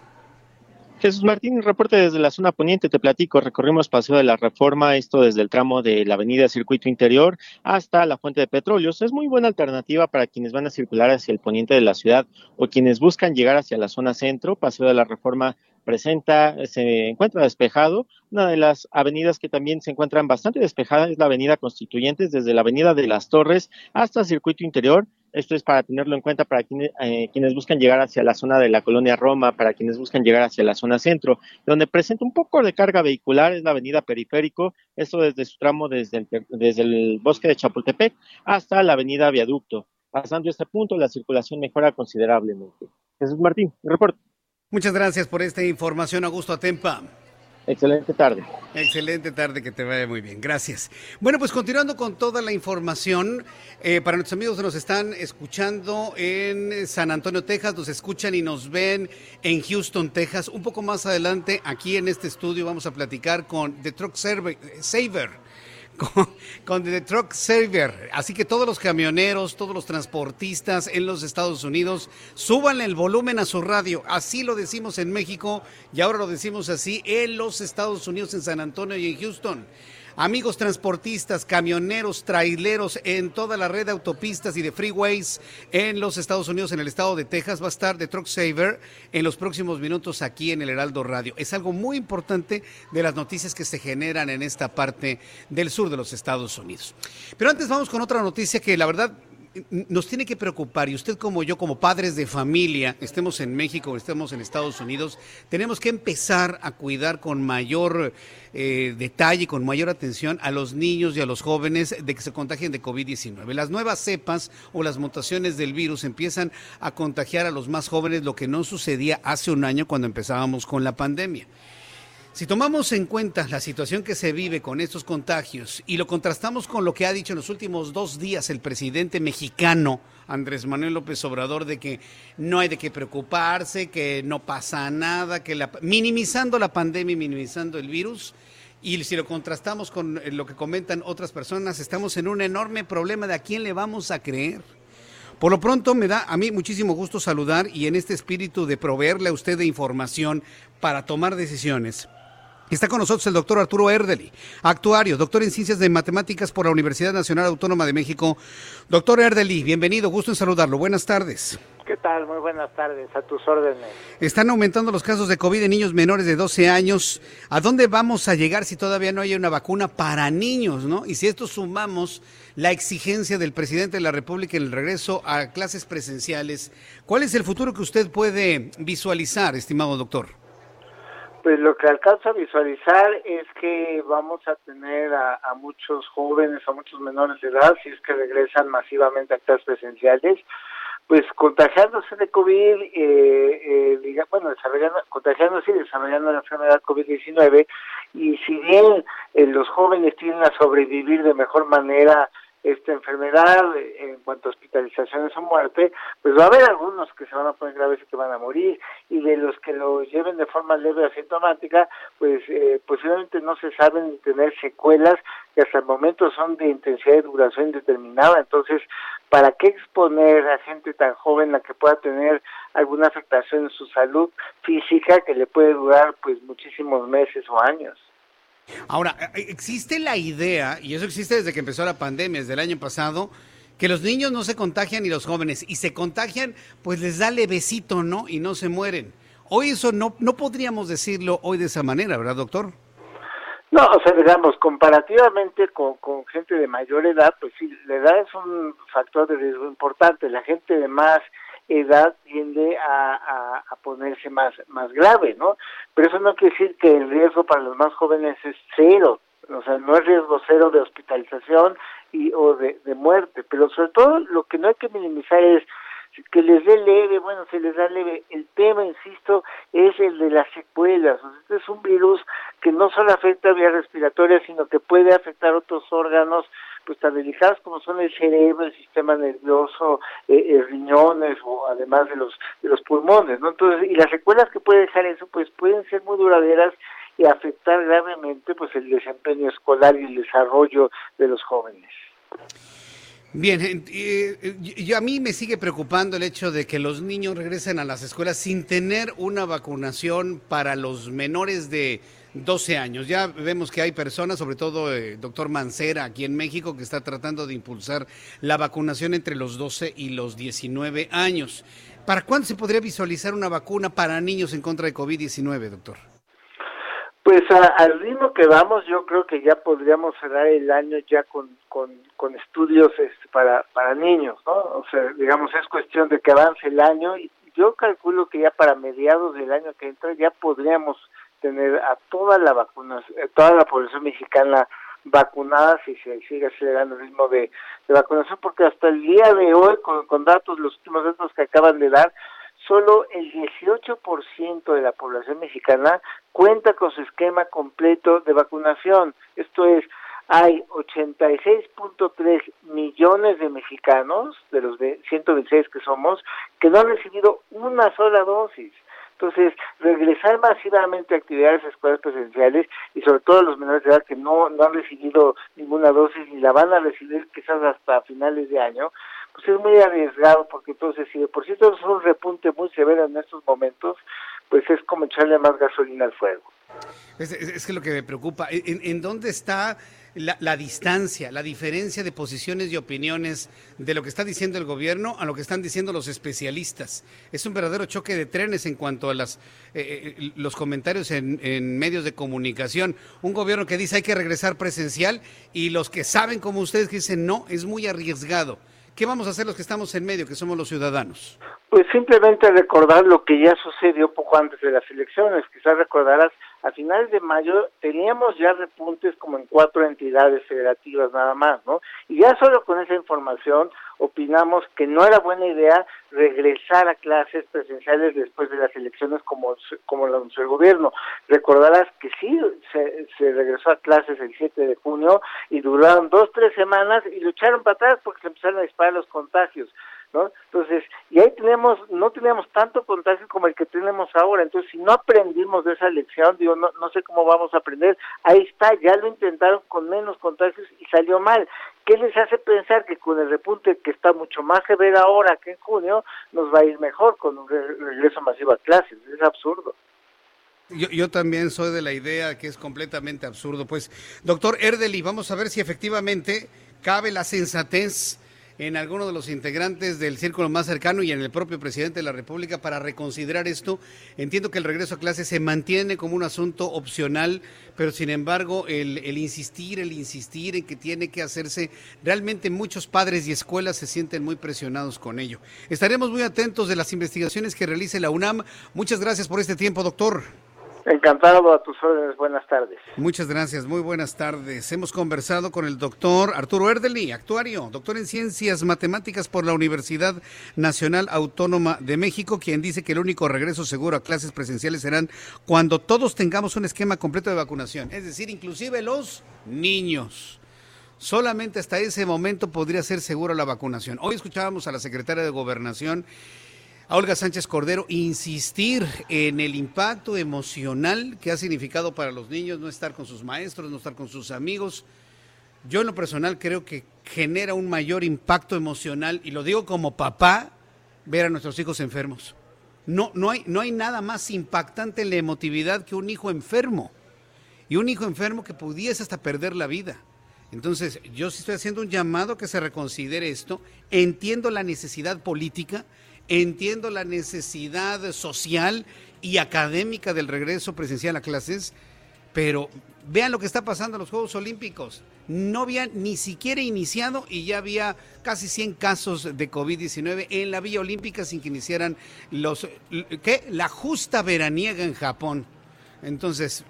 Jesús Martín, reporte desde la zona poniente, te platico, recorrimos Paseo de la Reforma, esto desde el tramo de la avenida Circuito Interior hasta la Fuente de Petróleos. Es muy buena alternativa para quienes van a circular hacia el poniente de la ciudad o quienes buscan llegar hacia la zona centro. Paseo de la Reforma presenta, se encuentra despejado. Una de las avenidas que también se encuentran bastante despejadas es la avenida Constituyentes, desde la avenida de las Torres hasta Circuito Interior. Esto es para tenerlo en cuenta para quienes, eh, quienes buscan llegar hacia la zona de la colonia Roma, para quienes buscan llegar hacia la zona centro, donde presenta un poco de carga vehicular, es la avenida Periférico, esto desde su tramo desde el, desde el bosque de Chapultepec hasta la avenida Viaducto. Pasando este punto, la circulación mejora considerablemente. Jesús Martín, reporte. Muchas gracias por esta información, Augusto Atempa. Excelente tarde. Excelente tarde, que te vaya muy bien. Gracias. Bueno, pues continuando con toda la información, eh, para nuestros amigos que nos están escuchando en San Antonio, Texas, nos escuchan y nos ven en Houston, Texas. Un poco más adelante, aquí en este estudio, vamos a platicar con The Truck Saver. Con, The Truck Saver. Así que todos los camioneros, todos los transportistas en los Estados Unidos, súbanle el volumen a su radio. Así lo decimos en México y ahora lo decimos así en los Estados Unidos, en San Antonio y en Houston. Amigos transportistas, camioneros, traileros en toda la red de autopistas y de freeways en los Estados Unidos, en el estado de Texas, va a estar The Truck Saver en los próximos minutos aquí en el Heraldo Radio. Es algo muy importante de las noticias que se generan en esta parte del sur de los Estados Unidos. Pero antes vamos con otra noticia que la verdad nos tiene que preocupar y usted como yo, como padres de familia, estemos en México o estemos en Estados Unidos, tenemos que empezar a cuidar con mayor eh, detalle, con mayor atención a los niños y a los jóvenes de que se contagien de COVID-19. Las nuevas cepas o las mutaciones del virus empiezan a contagiar a los más jóvenes, lo que no sucedía hace un año cuando empezábamos con la pandemia. Si tomamos en cuenta la situación que se vive con estos contagios y lo contrastamos con lo que ha dicho en los últimos dos días el presidente mexicano Andrés Manuel López Obrador de que no hay de qué preocuparse, que no pasa nada, que la, minimizando la pandemia y minimizando el virus, y si lo contrastamos con lo que comentan otras personas, estamos en un enorme problema de a quién le vamos a creer. Por lo pronto me da a mí muchísimo gusto saludar y en este espíritu de proveerle a usted de información para tomar decisiones. Está con nosotros el doctor Arturo Erdeli, actuario, doctor en Ciencias de Matemáticas por la Universidad Nacional Autónoma de México. Doctor Erdeli, bienvenido, gusto en saludarlo. Buenas tardes. ¿Qué tal? Muy buenas tardes, a tus órdenes. Están aumentando los casos de COVID en niños menores de 12 años. ¿A dónde vamos a llegar si todavía no hay una vacuna para niños, no? Y si esto sumamos la exigencia del presidente de la República en el regreso a clases presenciales, ¿cuál es el futuro que usted puede visualizar, estimado doctor? Pues lo que alcanza a visualizar es que vamos a tener a, muchos jóvenes, a muchos menores de edad, si es que regresan masivamente a clases presenciales, pues contagiándose de COVID, eh, eh, bueno, desarrollando, contagiándose y desarrollando la enfermedad COVID-19, y si bien eh, los jóvenes tienden a sobrevivir de mejor manera esta enfermedad en cuanto a hospitalizaciones o muerte, pues va a haber algunos que se van a poner graves y que van a morir, y de los que lo lleven de forma leve asintomática, pues eh, posiblemente no se saben tener secuelas que hasta el momento son de intensidad y duración indeterminada. Entonces, ¿para qué exponer a gente tan joven a que pueda tener alguna afectación en su salud física que le puede durar pues muchísimos meses o años? Ahora, eh, existe la idea, y eso existe desde que empezó la pandemia, desde el año pasado, que los niños no se contagian y los jóvenes, y se contagian, pues les da levecito, ¿no? Y no se mueren. Hoy eso no, no podríamos decirlo hoy de esa manera, ¿verdad, doctor? No, o sea, digamos, comparativamente con, con gente de mayor edad, pues sí, la edad es un factor de riesgo importante. La gente de más edad tiende a, a, ponerse más, más grave, ¿no? Pero eso no quiere decir que el riesgo para los más jóvenes es cero, o sea, no es riesgo cero de hospitalización y o de, de muerte, pero sobre todo lo que no hay que minimizar es que les dé leve, bueno, se les da leve. El tema, insisto, es el de las secuelas. este es un virus que no solo afecta a vía respiratoria, sino que puede afectar otros órganos pues tan delicados como son el cerebro, el sistema nervioso, eh, eh, riñones o además de los de los pulmones, ¿no? Entonces, y las secuelas que puede dejar eso pues pueden ser muy duraderas y afectar gravemente pues el desempeño escolar y el desarrollo de los jóvenes. Bien, eh, yo, a mí me sigue preocupando el hecho de que los niños regresen a las escuelas sin tener una vacunación para los menores de 12 años. Ya vemos que hay personas, sobre todo el eh, doctor Mancera aquí en México, que está tratando de impulsar la vacunación entre los 12 y los 19 años. ¿Para cuándo se podría visualizar una vacuna para niños en contra de COVID-19, doctor? Pues al ritmo que vamos, yo creo que ya podríamos cerrar el año ya con, con, con estudios este, para, para niños, ¿no? O sea, digamos, es cuestión de que avance el año y yo calculo que ya para mediados del año que entra ya podríamos tener a toda la vacuna, eh, toda la población mexicana vacunada si se sigue acelerando el ritmo de, vacunación, porque hasta el día de hoy, con, con datos, los últimos datos que acaban de dar, solo el 18% de la población mexicana cuenta con su esquema completo de vacunación. Esto es, hay 86.3 millones de mexicanos, de los 126 que somos, que no han recibido una sola dosis. Entonces, regresar masivamente a actividades escolares presenciales y sobre todo a los menores de edad que no, no han recibido ninguna dosis ni la van a recibir quizás hasta finales de año, pues es muy arriesgado porque entonces si de por sí es un repunte muy severo en estos momentos, pues es como echarle más gasolina al fuego. Es, que lo que me preocupa, ¿en, en dónde está la, distancia, la diferencia de posiciones y opiniones de lo que está diciendo el gobierno a lo que están diciendo los especialistas. Es un verdadero choque de trenes en cuanto a las, eh, eh, los comentarios en, en, medios de comunicación. Un gobierno que dice hay que regresar presencial y los que saben como ustedes que dicen no, es muy arriesgado. ¿Qué vamos a hacer los que estamos en medio, que somos los ciudadanos? Pues simplemente recordar lo que ya sucedió poco antes de las elecciones. Quizás recordarás, a finales de mayo teníamos ya repuntes como en cuatro entidades federativas nada más, ¿no? Y ya solo con esa información opinamos que no era buena idea regresar a clases presenciales después de las elecciones como, como lo anunció el gobierno. Recordarás que sí, se, regresó a clases el 7 de junio y duraron dos, tres semanas y lucharon para atrás porque se empezaron a disparar los contagios. ¿No? Entonces, y ahí tenemos, no tenemos tanto contagio como el que tenemos ahora, entonces si no aprendimos de esa lección, digo, no, no sé cómo vamos a aprender, ahí está, ya lo intentaron con menos contagios y salió mal. ¿Qué les hace pensar que con el repunte que está mucho más severo ahora que en junio, nos va a ir mejor con un regreso masivo a clases? Es absurdo. Yo, yo, también soy de la idea que es completamente absurdo. Pues, doctor Erdeli, vamos a ver si efectivamente cabe la sensatez en alguno de los integrantes del círculo más cercano y en el propio presidente de la República para reconsiderar esto. Entiendo que el regreso a clase se mantiene como un asunto opcional, pero sin embargo el, el, insistir, el insistir en que tiene que hacerse, realmente muchos padres y escuelas se sienten muy presionados con ello. Estaremos muy atentos de las investigaciones que realice la UNAM. Muchas gracias por este tiempo, doctor. Encantado a tus órdenes, buenas tardes. Muchas gracias, muy buenas tardes. Hemos conversado con el doctor Arturo Erdeli, actuario, doctor en Ciencias Matemáticas por la Universidad Nacional Autónoma de México, quien dice que el único regreso seguro a clases presenciales serán cuando todos tengamos un esquema completo de vacunación, es decir, inclusive los niños. Solamente hasta ese momento podría ser segura la vacunación. Hoy escuchábamos a la secretaria de Gobernación a Olga Sánchez Cordero insistir en el impacto emocional que ha significado para los niños no estar con sus maestros, no estar con sus amigos. Yo en lo personal creo que genera un mayor impacto emocional, y lo digo como papá, ver a nuestros hijos enfermos. No, no, hay, no hay nada más impactante en la emotividad que un hijo enfermo. Y un hijo enfermo que pudiese hasta perder la vida. Entonces, yo sí estoy haciendo un llamado que se reconsidere esto. Entiendo la necesidad política, Entiendo la necesidad social y académica del regreso presencial a clases, pero vean lo que está pasando en los Juegos Olímpicos. No habían ni siquiera iniciado y ya había casi 100 casos de COVID-19 en la Villa Olímpica sin que iniciaran los ¿qué? La justa veraniega en Japón. Entonces,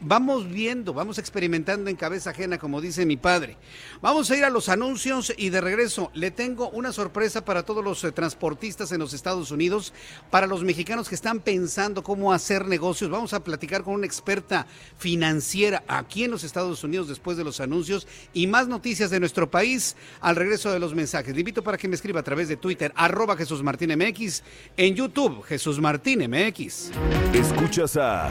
vamos viendo, vamos experimentando en cabeza ajena, como dice mi padre. Vamos a ir a los anuncios y de regreso le tengo una sorpresa para todos los eh, transportistas en los Estados Unidos, para los mexicanos que están pensando cómo hacer negocios. Vamos a platicar con una experta financiera aquí en los Estados Unidos después de los anuncios y más noticias de nuestro país al regreso de los mensajes. Le invito para que me escriba a través de Twitter, arroba Jesús Martín MX, en YouTube, Jesús Martín MX. Escuchas a...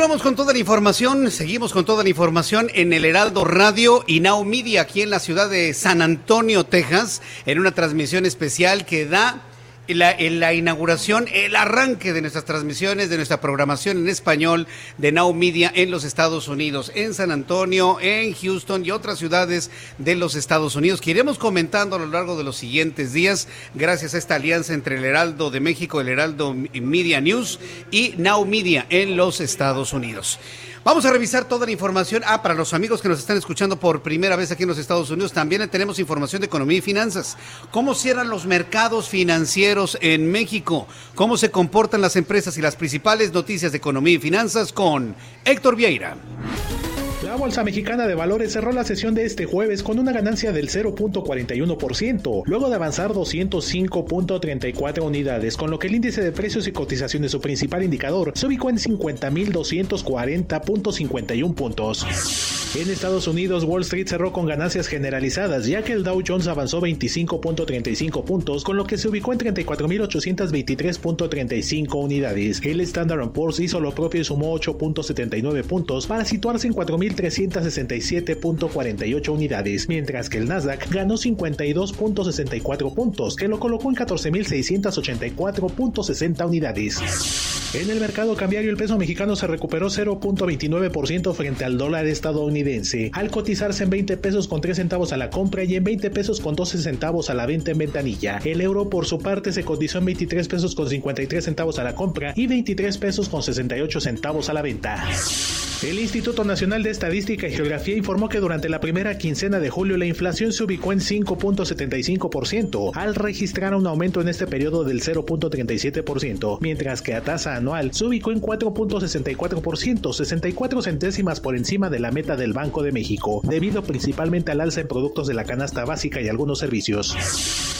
Continuamos con toda la información, seguimos con toda la información en el Heraldo Radio y Now Media aquí en la ciudad de San Antonio, Texas, en una transmisión especial que da la, la inauguración, el arranque de nuestras transmisiones, de nuestra programación en español de Now Media en los Estados Unidos, en San Antonio, en Houston y otras ciudades de los Estados Unidos, que iremos comentando a lo largo de los siguientes días, gracias a esta alianza entre el Heraldo de México, el Heraldo Media News y Now Media en los Estados Unidos. Vamos a revisar toda la información. Ah, para los amigos que nos están escuchando por primera vez aquí en los Estados Unidos, también tenemos información de economía y finanzas. ¿Cómo cierran los mercados financieros en México? ¿Cómo se comportan las empresas y las principales noticias de economía y finanzas con Héctor Vieira? La Bolsa Mexicana de Valores cerró la sesión de este jueves con una ganancia del 0.41%, luego de avanzar 205.34 unidades, con lo que el índice de precios y cotizaciones, su principal indicador, se ubicó en 50.240.51 puntos. En Estados Unidos, Wall Street cerró con ganancias generalizadas, ya que el Dow Jones avanzó 25.35 puntos, con lo que se ubicó en 34.823.35 unidades. El Standard Poor's hizo lo propio y sumó 8.79 puntos para situarse en 4.367.48 unidades, mientras que el Nasdaq ganó 52.64 puntos, que lo colocó en 14.684.60 unidades. En el mercado cambiario el peso mexicano se recuperó 0.29% frente al dólar estadounidense, al cotizarse en 20 pesos con 3 centavos a la compra y en 20 pesos con 12 centavos a la venta en ventanilla. El euro por su parte se cotizó en 23 pesos con 53 centavos a la compra y 23 pesos con 68 centavos a la venta. El Instituto Nacional de Estadística y Geografía informó que durante la primera quincena de julio la inflación se ubicó en 5.75%, al registrar un aumento en este periodo del 0.37%, mientras que a tasa anual se ubicó en 4.64%, 64 centésimas por encima de la meta del Banco de México, debido principalmente al alza en productos de la canasta básica y algunos servicios.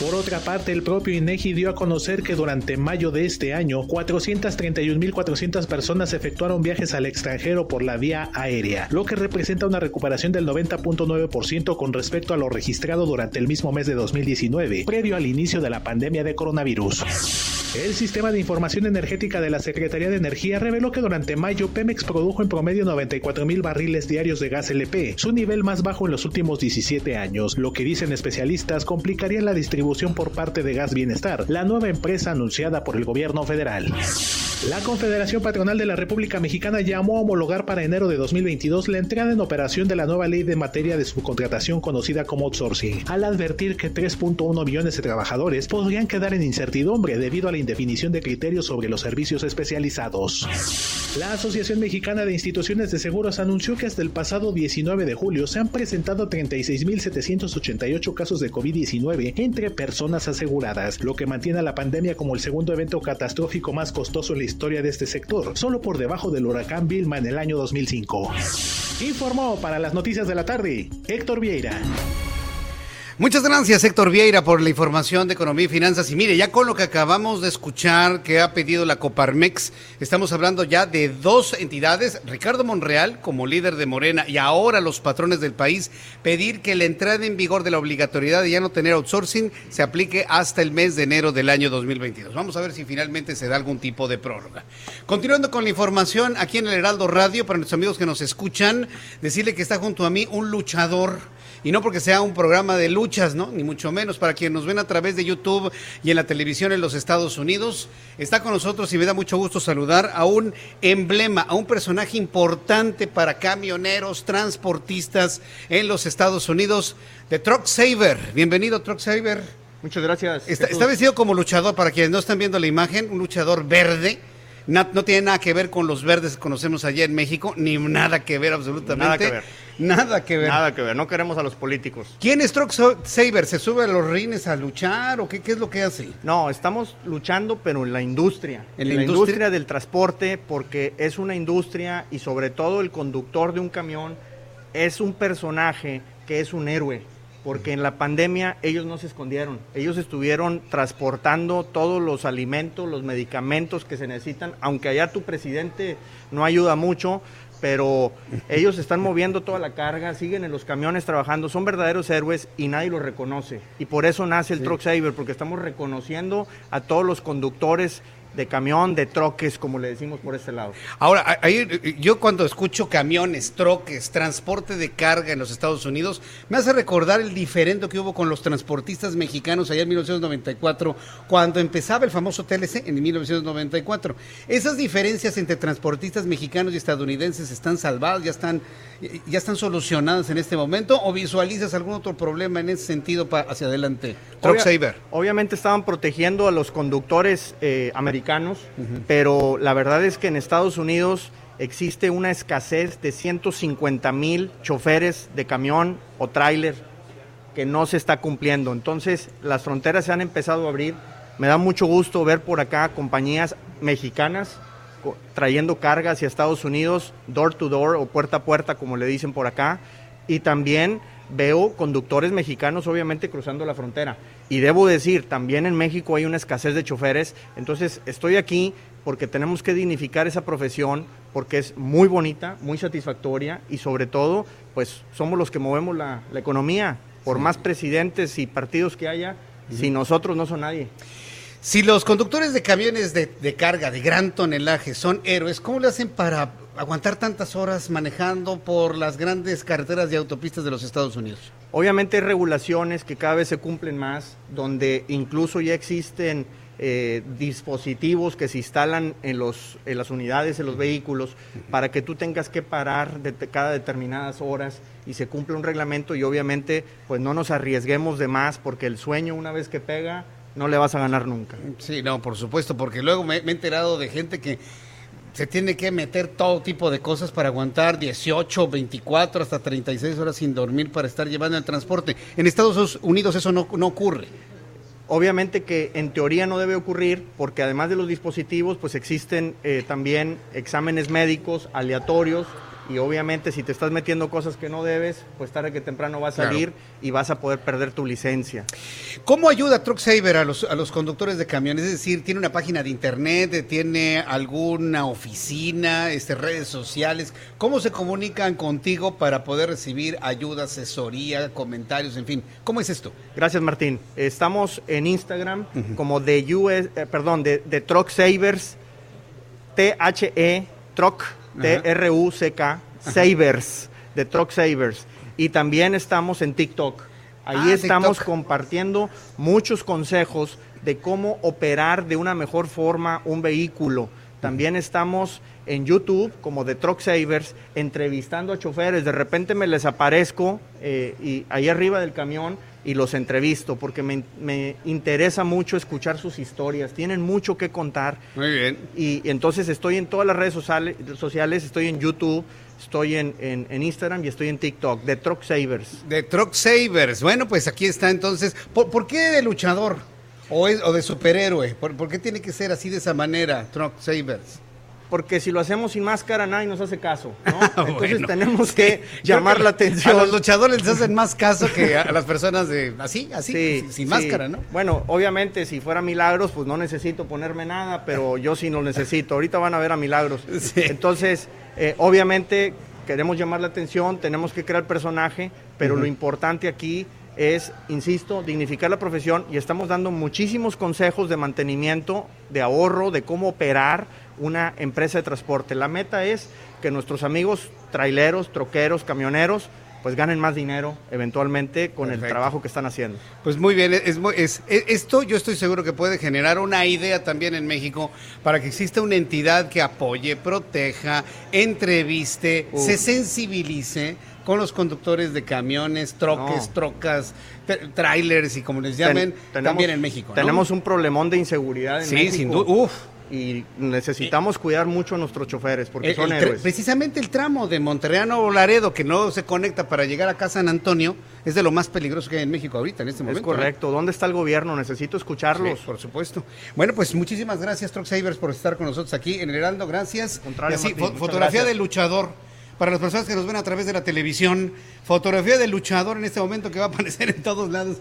Por otra parte, el propio INEGI dio a conocer que durante mayo de este año, 431.400 personas efectuaron viajes al extranjero por la vía aérea, lo que representa una recuperación del 90.9% con respecto a lo registrado durante el mismo mes de 2019, previo al inicio de la pandemia de coronavirus. El sistema de información energética de la Secretaría de Energía reveló que durante mayo Pemex produjo en promedio 94 mil barriles diarios de gas LP, su nivel más bajo en los últimos 17 años, lo que dicen especialistas complicaría la distribución por parte de Gas Bienestar, la nueva empresa anunciada por el gobierno federal. La Confederación Patronal de la República Mexicana llamó a homologar para enero de 2022 la entrada en operación de la nueva ley de materia de subcontratación conocida como outsourcing, al advertir que 3.1 millones de trabajadores podrían quedar en incertidumbre debido a la indefinición de criterios sobre los servicios especializados. La Asociación Mexicana de Instituciones de Seguros anunció que hasta el pasado 19 de julio se han presentado 36.788 casos de COVID-19 entre personas aseguradas, lo que mantiene a la pandemia como el segundo evento catastrófico más costoso en la historia de este sector, solo por debajo del huracán Vilma en el año 2005. Informó para las noticias de la tarde Héctor Vieira. Muchas gracias, Héctor Vieira, por la información de economía y finanzas. Y mire, ya con lo que acabamos de escuchar que ha pedido la Coparmex, estamos hablando ya de dos entidades, Ricardo Monreal como líder de Morena y ahora los patrones del país, pedir que la entrada en vigor de la obligatoriedad de ya no tener outsourcing se aplique hasta el mes de enero del año 2022. Vamos a ver si finalmente se da algún tipo de prórroga. Continuando con la información aquí en el Heraldo Radio, para nuestros amigos que nos escuchan, decirle que está junto a mí un luchador y no porque sea un programa de luchas, ¿no? Ni mucho menos. Para quienes nos ven a través de YouTube y en la televisión en los Estados Unidos, está con nosotros y me da mucho gusto saludar a un emblema, a un personaje importante para camioneros, transportistas en los Estados Unidos, de Truck Saver. Bienvenido, Truck Saver. Muchas gracias. Está, está vestido como luchador, para quienes no están viendo la imagen, un luchador verde. No, no, tiene nada que ver con los verdes que conocemos allá en México, ni nada que ver absolutamente. Nada que ver. Nada que ver. Nada que ver, no queremos a los políticos. ¿Quién es Truck Saber? ¿Se sube a los rines a luchar o qué, qué es lo que hace? No, estamos luchando, pero en la industria. ¿En, la, la industria? industria del transporte, porque es una industria y sobre todo el conductor de un camión es un personaje que es un héroe porque en la pandemia ellos no se escondieron, ellos estuvieron transportando todos los alimentos, los medicamentos que se necesitan, aunque allá tu presidente no ayuda mucho, pero ellos están moviendo toda la carga, siguen en los camiones trabajando, son verdaderos héroes y nadie los reconoce. Y por eso nace el Sí. Truck Saver, porque estamos reconociendo a todos los conductores de camión, de troques, como le decimos por este lado. Ahora, ahí, yo cuando escucho camiones, troques, transporte de carga en los Estados Unidos, me hace recordar el diferendo que hubo con los transportistas mexicanos allá en 1994, cuando empezaba el famoso TLC en 1994. Esas diferencias entre transportistas mexicanos y estadounidenses están salvadas, ya están, ya están solucionadas en este momento, o visualizas algún otro problema en ese sentido hacia adelante. Truck Obvia-. Obviamente estaban protegiendo a los conductores eh, americanos, pero la verdad es que en Estados Unidos existe una escasez de 150 mil choferes de camión o tráiler que no se está cumpliendo. Entonces las fronteras se han empezado a abrir. Me da mucho gusto ver por acá compañías mexicanas trayendo carga hacia Estados Unidos, door to door o puerta a puerta, como le dicen por acá. Y también veo conductores mexicanos, obviamente, cruzando la frontera. Y debo decir, también en México hay una escasez de choferes. Entonces, estoy aquí porque tenemos que dignificar esa profesión, porque es muy bonita, muy satisfactoria y sobre todo, pues somos los que movemos la, economía. Por más presidentes y partidos que haya, si nosotros no son nadie. Si los conductores de camiones de, carga de gran tonelaje son héroes, ¿cómo le hacen para aguantar tantas horas manejando por las grandes carreteras y autopistas de los Estados Unidos? Obviamente hay regulaciones que cada vez se cumplen más, donde incluso ya existen eh, dispositivos que se instalan en, los, en las unidades, en los vehículos, para que tú tengas que parar de cada determinadas horas y se cumple un reglamento y obviamente pues no nos arriesguemos de más porque el sueño una vez que pega no le vas a ganar nunca. Sí, no, por supuesto, porque luego me, he enterado de gente que se tiene que meter todo tipo de cosas para aguantar 18, 24, hasta 36 horas sin dormir para estar llevando el transporte. En Estados Unidos eso no, no ocurre. Obviamente que en teoría no debe ocurrir porque además de los dispositivos pues existen eh, también exámenes médicos aleatorios y obviamente si te estás metiendo cosas que no debes, pues tarde que temprano va a salir y vas a poder perder tu licencia. ¿Cómo ayuda TruckSaver a los, a los conductores de camiones? Es decir, ¿tiene una página de internet? ¿Tiene alguna oficina? Este, ¿Redes sociales? ¿Cómo se comunican contigo para poder recibir ayuda, asesoría, comentarios, en fin? ¿Cómo es esto? Gracias, Martín. Estamos en Instagram como de US, eh, perdón, de, de TruckSavers, T-H-E, Truck T-R-U-C-K, Savers, de Truck Savers. Y también estamos en TikTok. Ahí ah, estamos compartiendo muchos consejos de cómo operar de una mejor forma un vehículo. También estamos en YouTube como de Truck Savers entrevistando a choferes. De repente me les aparezco eh, y ahí arriba del camión y los entrevisto porque me, me, interesa mucho escuchar sus historias, tienen mucho que contar. Muy bien. Y, entonces estoy en todas las redes sociales, sociales estoy en YouTube, estoy en, en, Instagram y estoy en TikTok, de Truck Savers. De Truck Savers, bueno, pues aquí está entonces. ¿Por, qué de luchador o, o de superhéroe? ¿Por, ¿Por qué tiene que ser así de esa manera, Truck Savers? Porque si lo hacemos sin máscara nadie nos hace caso, ¿no? Entonces tenemos que llamar la atención. A los luchadores les hacen más caso que a las personas de así, así, sin máscara, ¿no? Bueno, obviamente si fuera Milagros, pues no necesito ponerme nada, pero yo sí lo necesito. Ahorita van a ver a Milagros. Entonces, eh, obviamente queremos llamar la atención, tenemos que crear personaje, pero lo importante aquí es, insisto, dignificar la profesión y estamos dando muchísimos consejos de mantenimiento, de ahorro, de cómo operar una empresa de transporte. La meta es que nuestros amigos traileros, troqueros, camioneros, pues ganen más dinero eventualmente con el trabajo que están haciendo. Pues muy bien, es, es, esto yo estoy seguro que puede generar una idea también en México para que exista una entidad que apoye, proteja, entreviste, se sensibilice con los conductores de camiones, troques, trocas, trailers y como les llamen, también en México. Tenemos un problemón de inseguridad en México. Sí, sin duda y necesitamos cuidar mucho a nuestros choferes porque son héroes. Precisamente el tramo de Monterrey a Laredo que no se conecta para llegar a Casa San Antonio es de lo más peligroso que hay en México ahorita en este momento. Es correcto. ¿Dónde está el gobierno? Necesito escucharlos. por supuesto. Bueno, pues muchísimas gracias Truck Savers por estar con nosotros aquí en Heraldo. Gracias. fotografía del luchador para las personas que nos ven a través de la televisión, fotografía del luchador en este momento que va a aparecer en todos lados.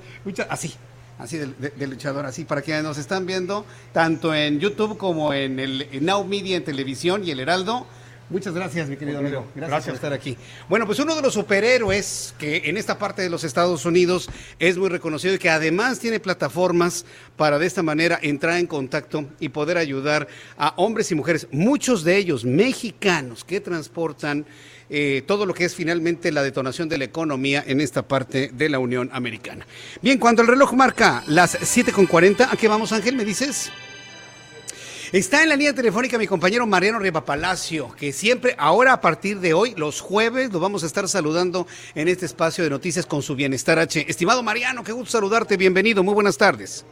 así, así de, luchador, así, para quienes nos están viendo, tanto en YouTube como en el Now Media en televisión y el Heraldo. Muchas gracias, mi querido amigo. Gracias, por estar aquí. Bueno, pues uno de los superhéroes que en esta parte de los Estados Unidos es muy reconocido y que además tiene plataformas para de esta manera entrar en contacto y poder ayudar a hombres y mujeres, muchos de ellos mexicanos que transportan eh, todo lo que es finalmente la detonación de la economía en esta parte de la Unión Americana. Bien, cuando el reloj marca las 7.40, ¿a qué vamos Ángel? ¿Me dices? Está en la línea telefónica mi compañero Mariano Riva Palacio, que siempre, ahora a partir de hoy, los jueves, lo vamos a estar saludando en este espacio de noticias con su bienestar H. Estimado Mariano, qué gusto saludarte, bienvenido, muy buenas tardes.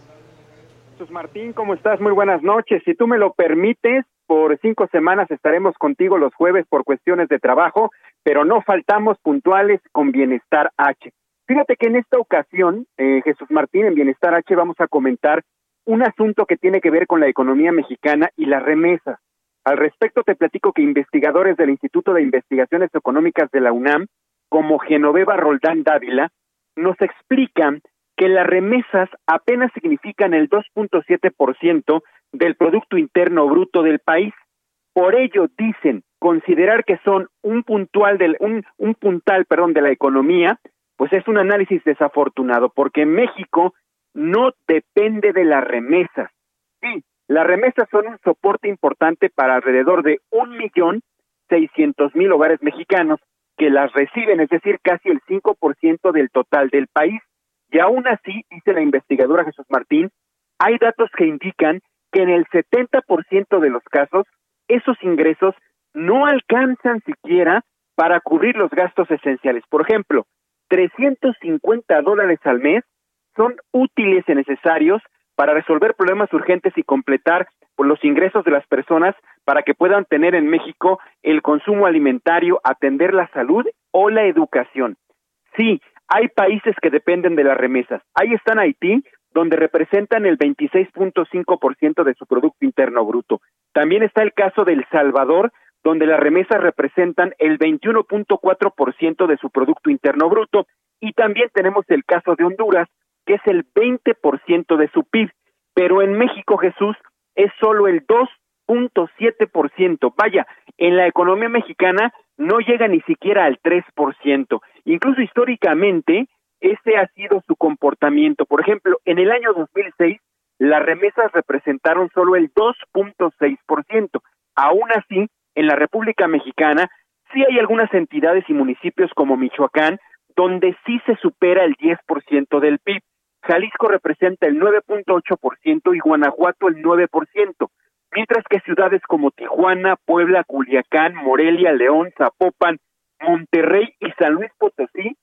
Jesús Martín, ¿cómo estás? Muy buenas noches. Si tú me lo permites, por cinco semanas estaremos contigo los jueves por cuestiones de trabajo, pero no faltamos puntuales con Bienestar H. Fíjate que en esta ocasión, eh, Jesús Martín, en Bienestar H vamos a comentar un asunto que tiene que ver con la economía mexicana y las remesas. Al respecto te platico que investigadores del Instituto de Investigaciones Económicas de la UNAM, como Genoveva Roldán Dávila, nos explican que las remesas apenas significan el 2.7% del Producto Interno Bruto del país. Por ello, dicen, considerar que son un puntual del, un, un puntal, perdón, de la economía, pues es un análisis desafortunado, porque México no depende de las remesas. Sí, las remesas son un soporte importante para alrededor de un millón seiscientos mil hogares mexicanos que las reciben, es decir, casi el 5% del total del país. Y aún así, dice la investigadora Jesús Martín, hay datos que indican que en el 70% de los casos esos ingresos no alcanzan siquiera para cubrir los gastos esenciales. Por ejemplo, 350 dólares al mes son útiles y necesarios para resolver problemas urgentes y completar los ingresos de las personas para que puedan tener en México el consumo alimentario, atender la salud o la educación. Sí, hay países que dependen de las remesas. Ahí están Haití, donde representan el 26.5% de su Producto Interno Bruto. También está el caso de El Salvador, donde las remesas representan el 21.4% de su Producto Interno Bruto. Y también tenemos el caso de Honduras, que es el 20% de su PIB. Pero en México, Jesús, es solo el 2.7%. Vaya, en la economía mexicana no llega ni siquiera al 3%. Incluso históricamente, ese ha sido su comportamiento. Por ejemplo, en el año 2006, las remesas representaron solo el 2.6%. Aún así, en la República Mexicana, sí hay algunas entidades y municipios como Michoacán, donde sí se supera el 10% del PIB. Jalisco representa el 9.8% y Guanajuato el 9%, mientras que ciudades como Tijuana, Puebla, Culiacán, Morelia, León, Zapopan, Monterrey y San Luis Potosí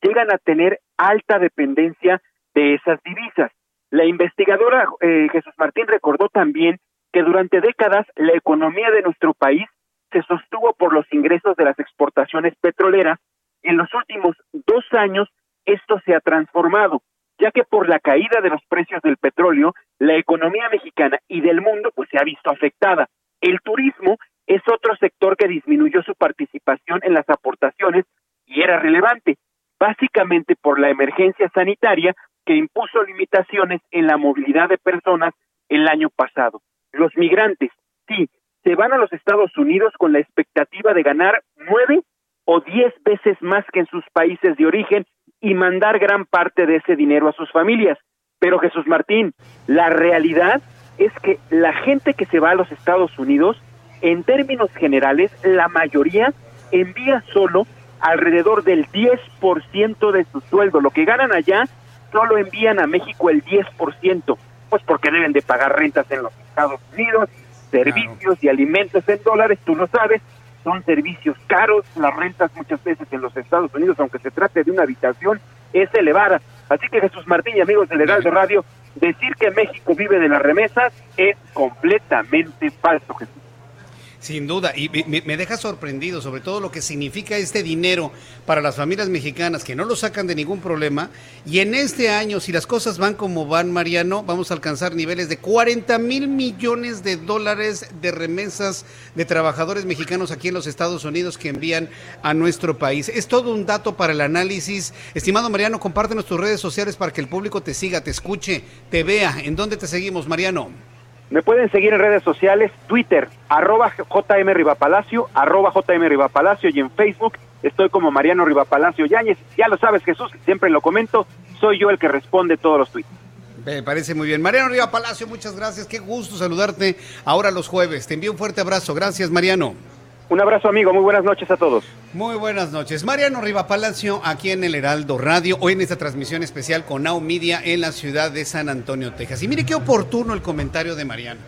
llegan a tener alta dependencia de esas divisas. La investigadora eh, Jesús Martín recordó también que durante décadas la economía de nuestro país se sostuvo por los ingresos de las exportaciones petroleras. En los últimos dos años esto se ha transformado, ya que por la caída de los precios del petróleo, la economía mexicana y del mundo pues se ha visto afectada. El turismo es otro sector que disminuyó su participación en las aportaciones y era relevante, básicamente por la emergencia sanitaria que impuso limitaciones en la movilidad de personas el año pasado. Los migrantes, sí, se van a los Estados Unidos con la expectativa de ganar nueve o diez veces más que en sus países de origen y mandar gran parte de ese dinero a sus familias. Pero Jesús Martín, la realidad es que la gente que se va a los Estados Unidos, en términos generales, la mayoría envía solo alrededor del 10% de su sueldo. Lo que ganan allá, solo envían a México el 10%, pues porque deben de pagar rentas en los Estados Unidos, servicios y alimentos en dólares, tú lo sabes, son servicios caros, las rentas muchas veces en los Estados Unidos, aunque se trate de una habitación, es elevada. Así que Jesús Martín y amigos del Heraldo Radio, decir que México vive de las remesas es completamente falso, Jesús. Sin duda, y me, deja sorprendido sobre todo lo que significa este dinero para las familias mexicanas que no lo sacan de ningún problema. Y en este año, si las cosas van como van, Mariano, vamos a alcanzar niveles de 40 mil millones de dólares de remesas de trabajadores mexicanos aquí en los Estados Unidos que envían a nuestro país. Es todo un dato para el análisis. Estimado Mariano, compártenos tus redes sociales para que el público te siga, te escuche, te vea. ¿En dónde te seguimos, Mariano? Me pueden seguir en redes sociales, Twitter, arroba JM y en Facebook estoy como Mariano Rivapalacio Yáñez. Ya lo sabes, Jesús, siempre lo comento, soy yo el que responde todos los tweets. Me parece muy bien. Mariano Rivapalacio, muchas gracias. Qué gusto saludarte ahora los jueves. Te envío un fuerte abrazo. Gracias, Mariano. Un abrazo, amigo. Muy buenas noches a todos. Muy buenas noches. Mariano Riva Palacio, aquí en el Heraldo Radio, hoy en esta transmisión especial con Now Media en la ciudad de San Antonio, Texas. Y mire qué oportuno el comentario de Mariano.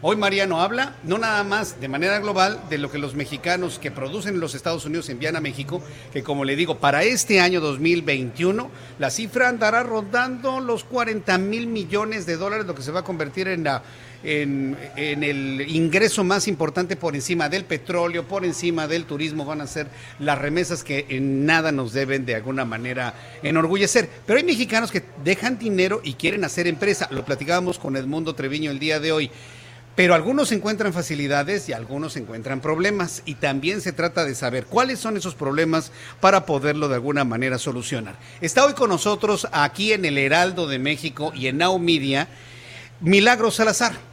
Hoy Mariano habla no nada más de manera global de lo que los mexicanos que producen en los Estados Unidos envían a México, que como le digo, para este año 2021 la cifra andará rondando los 40 mil millones de dólares, lo que se va a convertir en la en, el ingreso más importante por encima del petróleo, por encima del turismo, van a ser las remesas que en nada nos deben de alguna manera enorgullecer. Pero hay mexicanos que dejan dinero y quieren hacer empresa. Lo platicábamos con Edmundo Treviño el día de hoy. Pero algunos encuentran facilidades y algunos encuentran problemas. Y también se trata de saber cuáles son esos problemas para poderlo de alguna manera solucionar. Está hoy con nosotros aquí en el Heraldo de México y en Now Media, Milagro Salazar.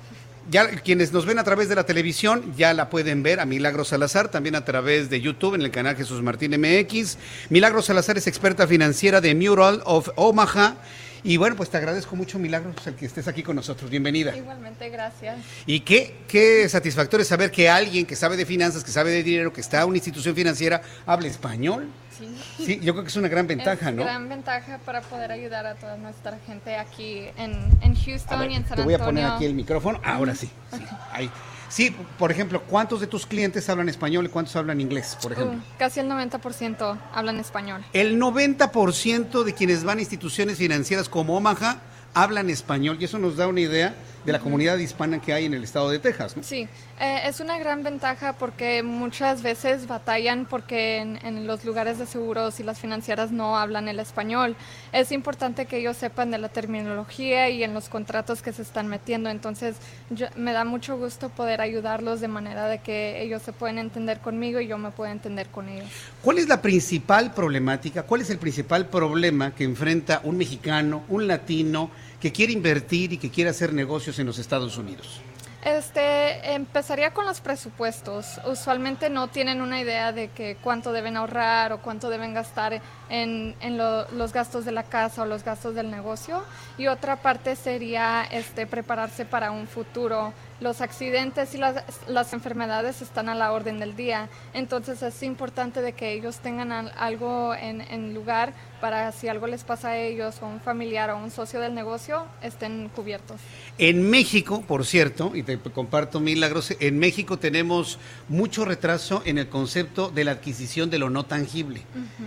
Ya quienes nos ven a través de la televisión ya la pueden ver a Milagro Salazar, también a través de YouTube en el canal Jesús Martín MX. Milagro Salazar es experta financiera de Mural of Omaha y bueno, pues te agradezco mucho, Milagros, el que estés aquí con nosotros. Bienvenida. Igualmente, gracias. Y qué, qué satisfactorio saber que alguien que sabe de finanzas, que sabe de dinero, que está en una institución financiera, habla español. Sí. Sí, yo creo que es una gran ventaja, es ¿no? gran ventaja para poder ayudar a toda nuestra gente aquí en, en Houston ver, y en San te voy a poner Antonio. aquí el micrófono. Ahora sí. sí, ahí. Sí, por ejemplo, ¿cuántos de tus clientes hablan español y cuántos hablan inglés, por ejemplo? Uh, casi el 90% hablan español. El 90% de quienes van a instituciones financieras como Omaha hablan español y eso nos da una idea de la comunidad hispana que hay en el estado de Texas. ¿no? Sí, eh, es una gran ventaja porque muchas veces batallan porque en, en los lugares de seguros y las financieras no hablan el español. Es importante que ellos sepan de la terminología y en los contratos que se están metiendo. Entonces, yo- me da mucho gusto poder ayudarlos de manera de que ellos se pueden entender conmigo y yo me puedo entender con ellos. ¿Cuál es la principal problemática? ¿Cuál es el principal problema que enfrenta un mexicano, un latino, que quiere invertir y que quiere hacer negocios en los Estados Unidos? Este, empezaría con los presupuestos. Usualmente no tienen una idea de que cuánto deben ahorrar o cuánto deben gastar en, en lo- los gastos de la casa o los gastos del negocio. Y otra parte sería este, prepararse para un futuro. Los accidentes y las, las enfermedades están a la orden del día. Entonces es importante de que ellos tengan al- algo en, en lugar para si algo les pasa a ellos o un familiar o a un socio del negocio, estén cubiertos. En México, por cierto, y te comparto milagros, en México tenemos mucho retraso en el concepto de la adquisición de lo no tangible.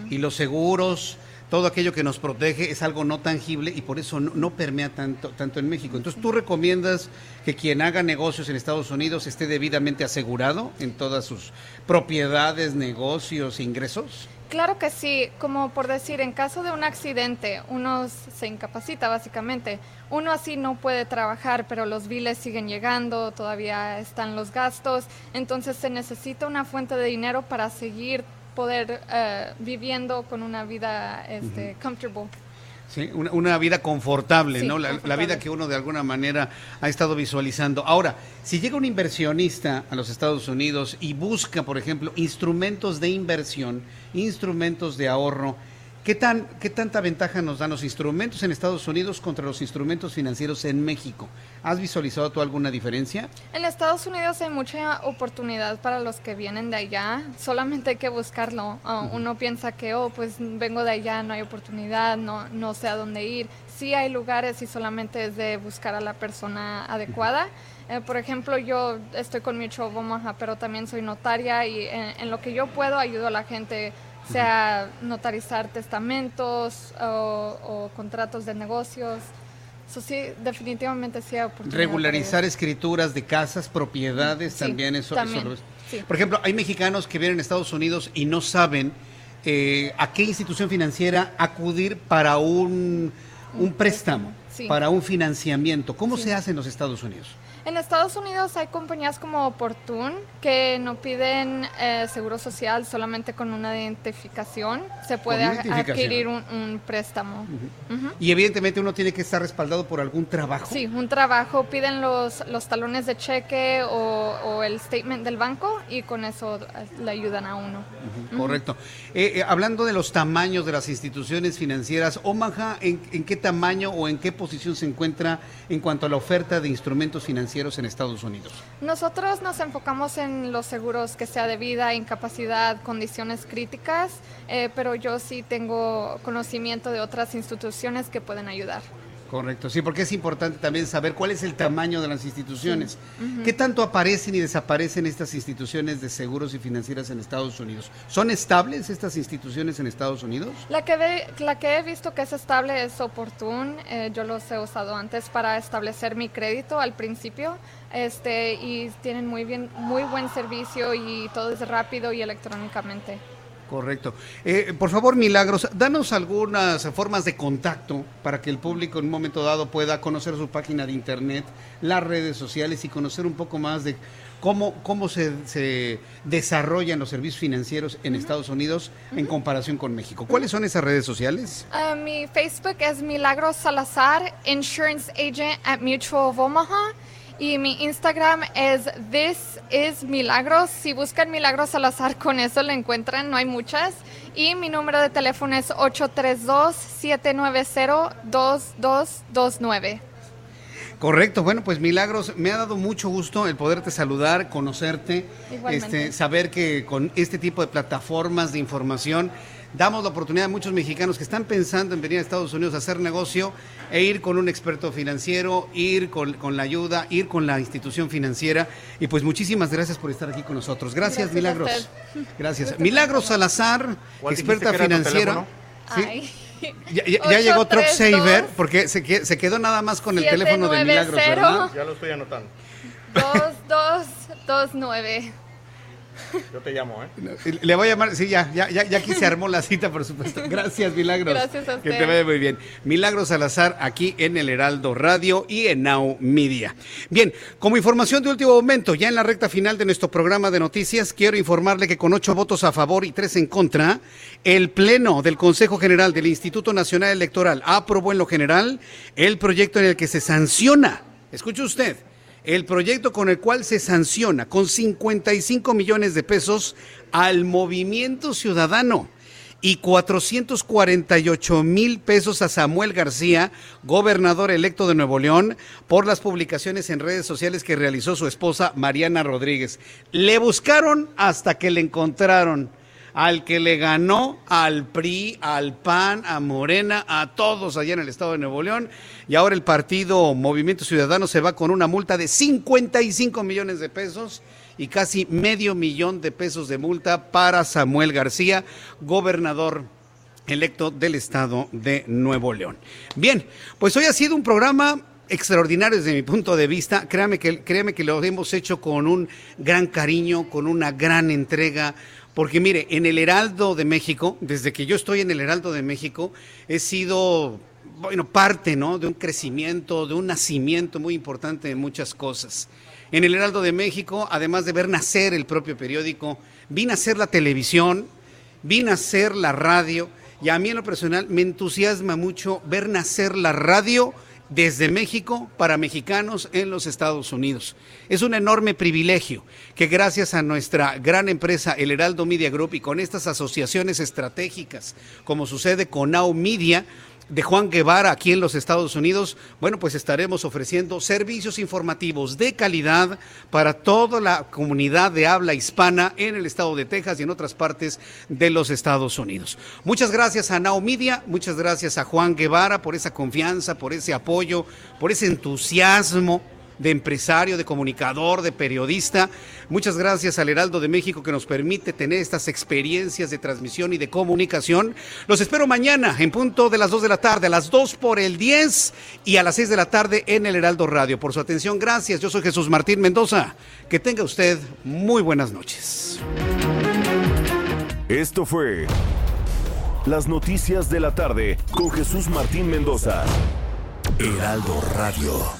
Y los seguros, todo aquello que nos protege es algo no tangible y por eso no, no permea tanto, tanto en México. Entonces, ¿tú recomiendas que quien haga negocios en Estados Unidos esté debidamente asegurado en todas sus propiedades, negocios, ingresos? Claro que sí, como por decir, en caso de un accidente, uno se incapacita básicamente. Uno así no puede trabajar, pero los biles siguen llegando, todavía están los gastos, entonces se necesita una fuente de dinero para seguir poder eh, viviendo con una vida este, comfortable. Sí, una, una vida confortable, Sí, ¿no? La, vida que uno de alguna manera ha estado visualizando. Ahora, si llega un inversionista a los Estados Unidos y busca, por ejemplo, instrumentos de inversión, instrumentos de ahorro, ¿qué, tan, ¿qué tanta ventaja nos dan los instrumentos en Estados Unidos contra los instrumentos financieros en México? ¿Has visualizado tú alguna diferencia? En Estados Unidos hay mucha oportunidad para los que vienen de allá, solamente hay que buscarlo. Ah, Uno piensa que, oh, pues vengo de allá, no hay oportunidad, no, no sé a dónde ir. Sí hay lugares y solamente es de buscar a la persona adecuada. Eh, por ejemplo, yo estoy con of Omaha, pero también soy notaria y en, en lo que yo puedo ayudo a la gente, sea notarizar testamentos o, o contratos de negocios. Eso sí, definitivamente sí hay oportunidad. Regularizar escrituras de casas, propiedades, Sí, también eso. también, eso sí. Por ejemplo, hay mexicanos que vienen a Estados Unidos y no saben eh, a qué institución financiera acudir para un, un préstamo, sí. para un financiamiento. ¿Cómo se hace en los Estados Unidos? En Estados Unidos hay compañías como Oportun que no piden eh, seguro social solamente con una identificación. Se puede identificación. adquirir un, un préstamo. Y evidentemente uno tiene que estar respaldado por algún trabajo. Sí, un trabajo, piden los, los talones de cheque o, o el statement del banco y con eso eh, le ayudan a uno. Correcto. Eh, eh, hablando de los tamaños de las instituciones financieras, Omaha, ¿en, en qué tamaño o en qué posición se encuentra en cuanto a la oferta de instrumentos financieros en Estados Unidos? Nosotros nos enfocamos en los seguros que sea de vida, incapacidad, condiciones críticas, eh, pero yo sí tengo conocimiento de otras instituciones que pueden ayudar. Correcto, sí, porque es importante también saber cuál es el tamaño de las instituciones. ¿Qué tanto aparecen y desaparecen estas instituciones de seguros y financieras en Estados Unidos? ¿Son estables estas instituciones en Estados Unidos? La que, ve- la que he visto que es estable es Oportun. eh, yo los he usado antes para establecer mi crédito al principio. Este, y tienen muy bien, muy buen servicio y todo es rápido y electrónicamente. Correcto. Eh, por favor, Milagros, danos algunas formas de contacto para que el público en un momento dado pueda conocer su página de internet, las redes sociales y conocer un poco más de cómo, cómo se, se desarrollan los servicios financieros en Estados Unidos en comparación con México. ¿Cuáles son esas redes sociales? Uh, mi Facebook es Milagros Salazar, Insurance Agent at Mutual of Omaha. Y mi Instagram es This is Milagros. Si buscan Milagros Salazar, con eso lo encuentran, no hay muchas. Y mi número de teléfono es 832-790-2229. Correcto, bueno, pues Milagros, me ha dado mucho gusto el poderte saludar, conocerte, este, saber que con este tipo de plataformas de información damos la oportunidad a muchos mexicanos que están pensando en venir a Estados Unidos a hacer negocio e ir con un experto financiero, ir con, con la ayuda, ir con la institución financiera. Y pues muchísimas gracias por estar aquí con nosotros. Gracias, Milagros. Gracias. Milagros Salazar, ¿Cuál experta financiera. Ya, llegó Truck 832. Saver porque se, se quedó nada más con el teléfono de Milagros, 790. ¿verdad? Ya lo estoy anotando. 2229. Yo te llamo, ¿eh? Le voy a llamar, sí, ya, ya, ya, ya aquí se armó la cita, por supuesto. Gracias, Milagros. Gracias a Que usted. te vaya muy bien. Milagros Salazar, aquí en el Heraldo Radio y en Now Media. Bien, como información de último momento, ya en la recta final de nuestro programa de noticias, quiero informarle que con ocho votos a favor y tres en contra, el Pleno del Consejo General del Instituto Nacional Electoral aprobó en lo general el proyecto en el que se sanciona, escuche usted, el proyecto con el cual se sanciona con 55 millones de pesos al Movimiento Ciudadano y 448 mil pesos a Samuel García, gobernador electo de Nuevo León, por las publicaciones en redes sociales que realizó su esposa Mariana Rodríguez. Le buscaron hasta que le encontraron al que le ganó al PRI, al PAN, a Morena, a todos allá en el estado de Nuevo León. Y ahora el partido Movimiento Ciudadano se va con una multa de 55 millones de pesos y casi medio millón de pesos de multa para Samuel García, gobernador electo del estado de Nuevo León. Bien, pues hoy ha sido un programa extraordinario desde mi punto de vista. Créame que, créame que lo hemos hecho con un gran cariño, con una gran entrega. Porque mire, en el Heraldo de México, desde que yo estoy en el Heraldo de México, he sido, bueno, parte, ¿no? De un crecimiento, de un nacimiento muy importante de muchas cosas. En el Heraldo de México, además de ver nacer el propio periódico, vi nacer la televisión, vi nacer la radio, y a mí en lo personal me entusiasma mucho ver nacer la radio desde México para mexicanos en los Estados Unidos. Es un enorme privilegio que gracias a nuestra gran empresa, el Heraldo Media Group, y con estas asociaciones estratégicas, como sucede con Now Media, de Juan Guevara aquí en los Estados Unidos, bueno, pues estaremos ofreciendo servicios informativos de calidad para toda la comunidad de habla hispana en el estado de Texas y en otras partes de los Estados Unidos. Muchas gracias a Now Media, muchas gracias a Juan Guevara por esa confianza, por ese apoyo, por ese entusiasmo de empresario, de comunicador, de periodista. Muchas gracias al Heraldo de México que nos permite tener estas experiencias de transmisión y de comunicación. Los espero mañana en punto de las 2 de la tarde, a las 2 por el 10 y a las 6 de la tarde en el Heraldo Radio. Por su atención, gracias. Yo soy Jesús Martín Mendoza. Que tenga usted muy buenas noches. Esto fue Las Noticias de la Tarde con Jesús Martín Mendoza. Heraldo Radio.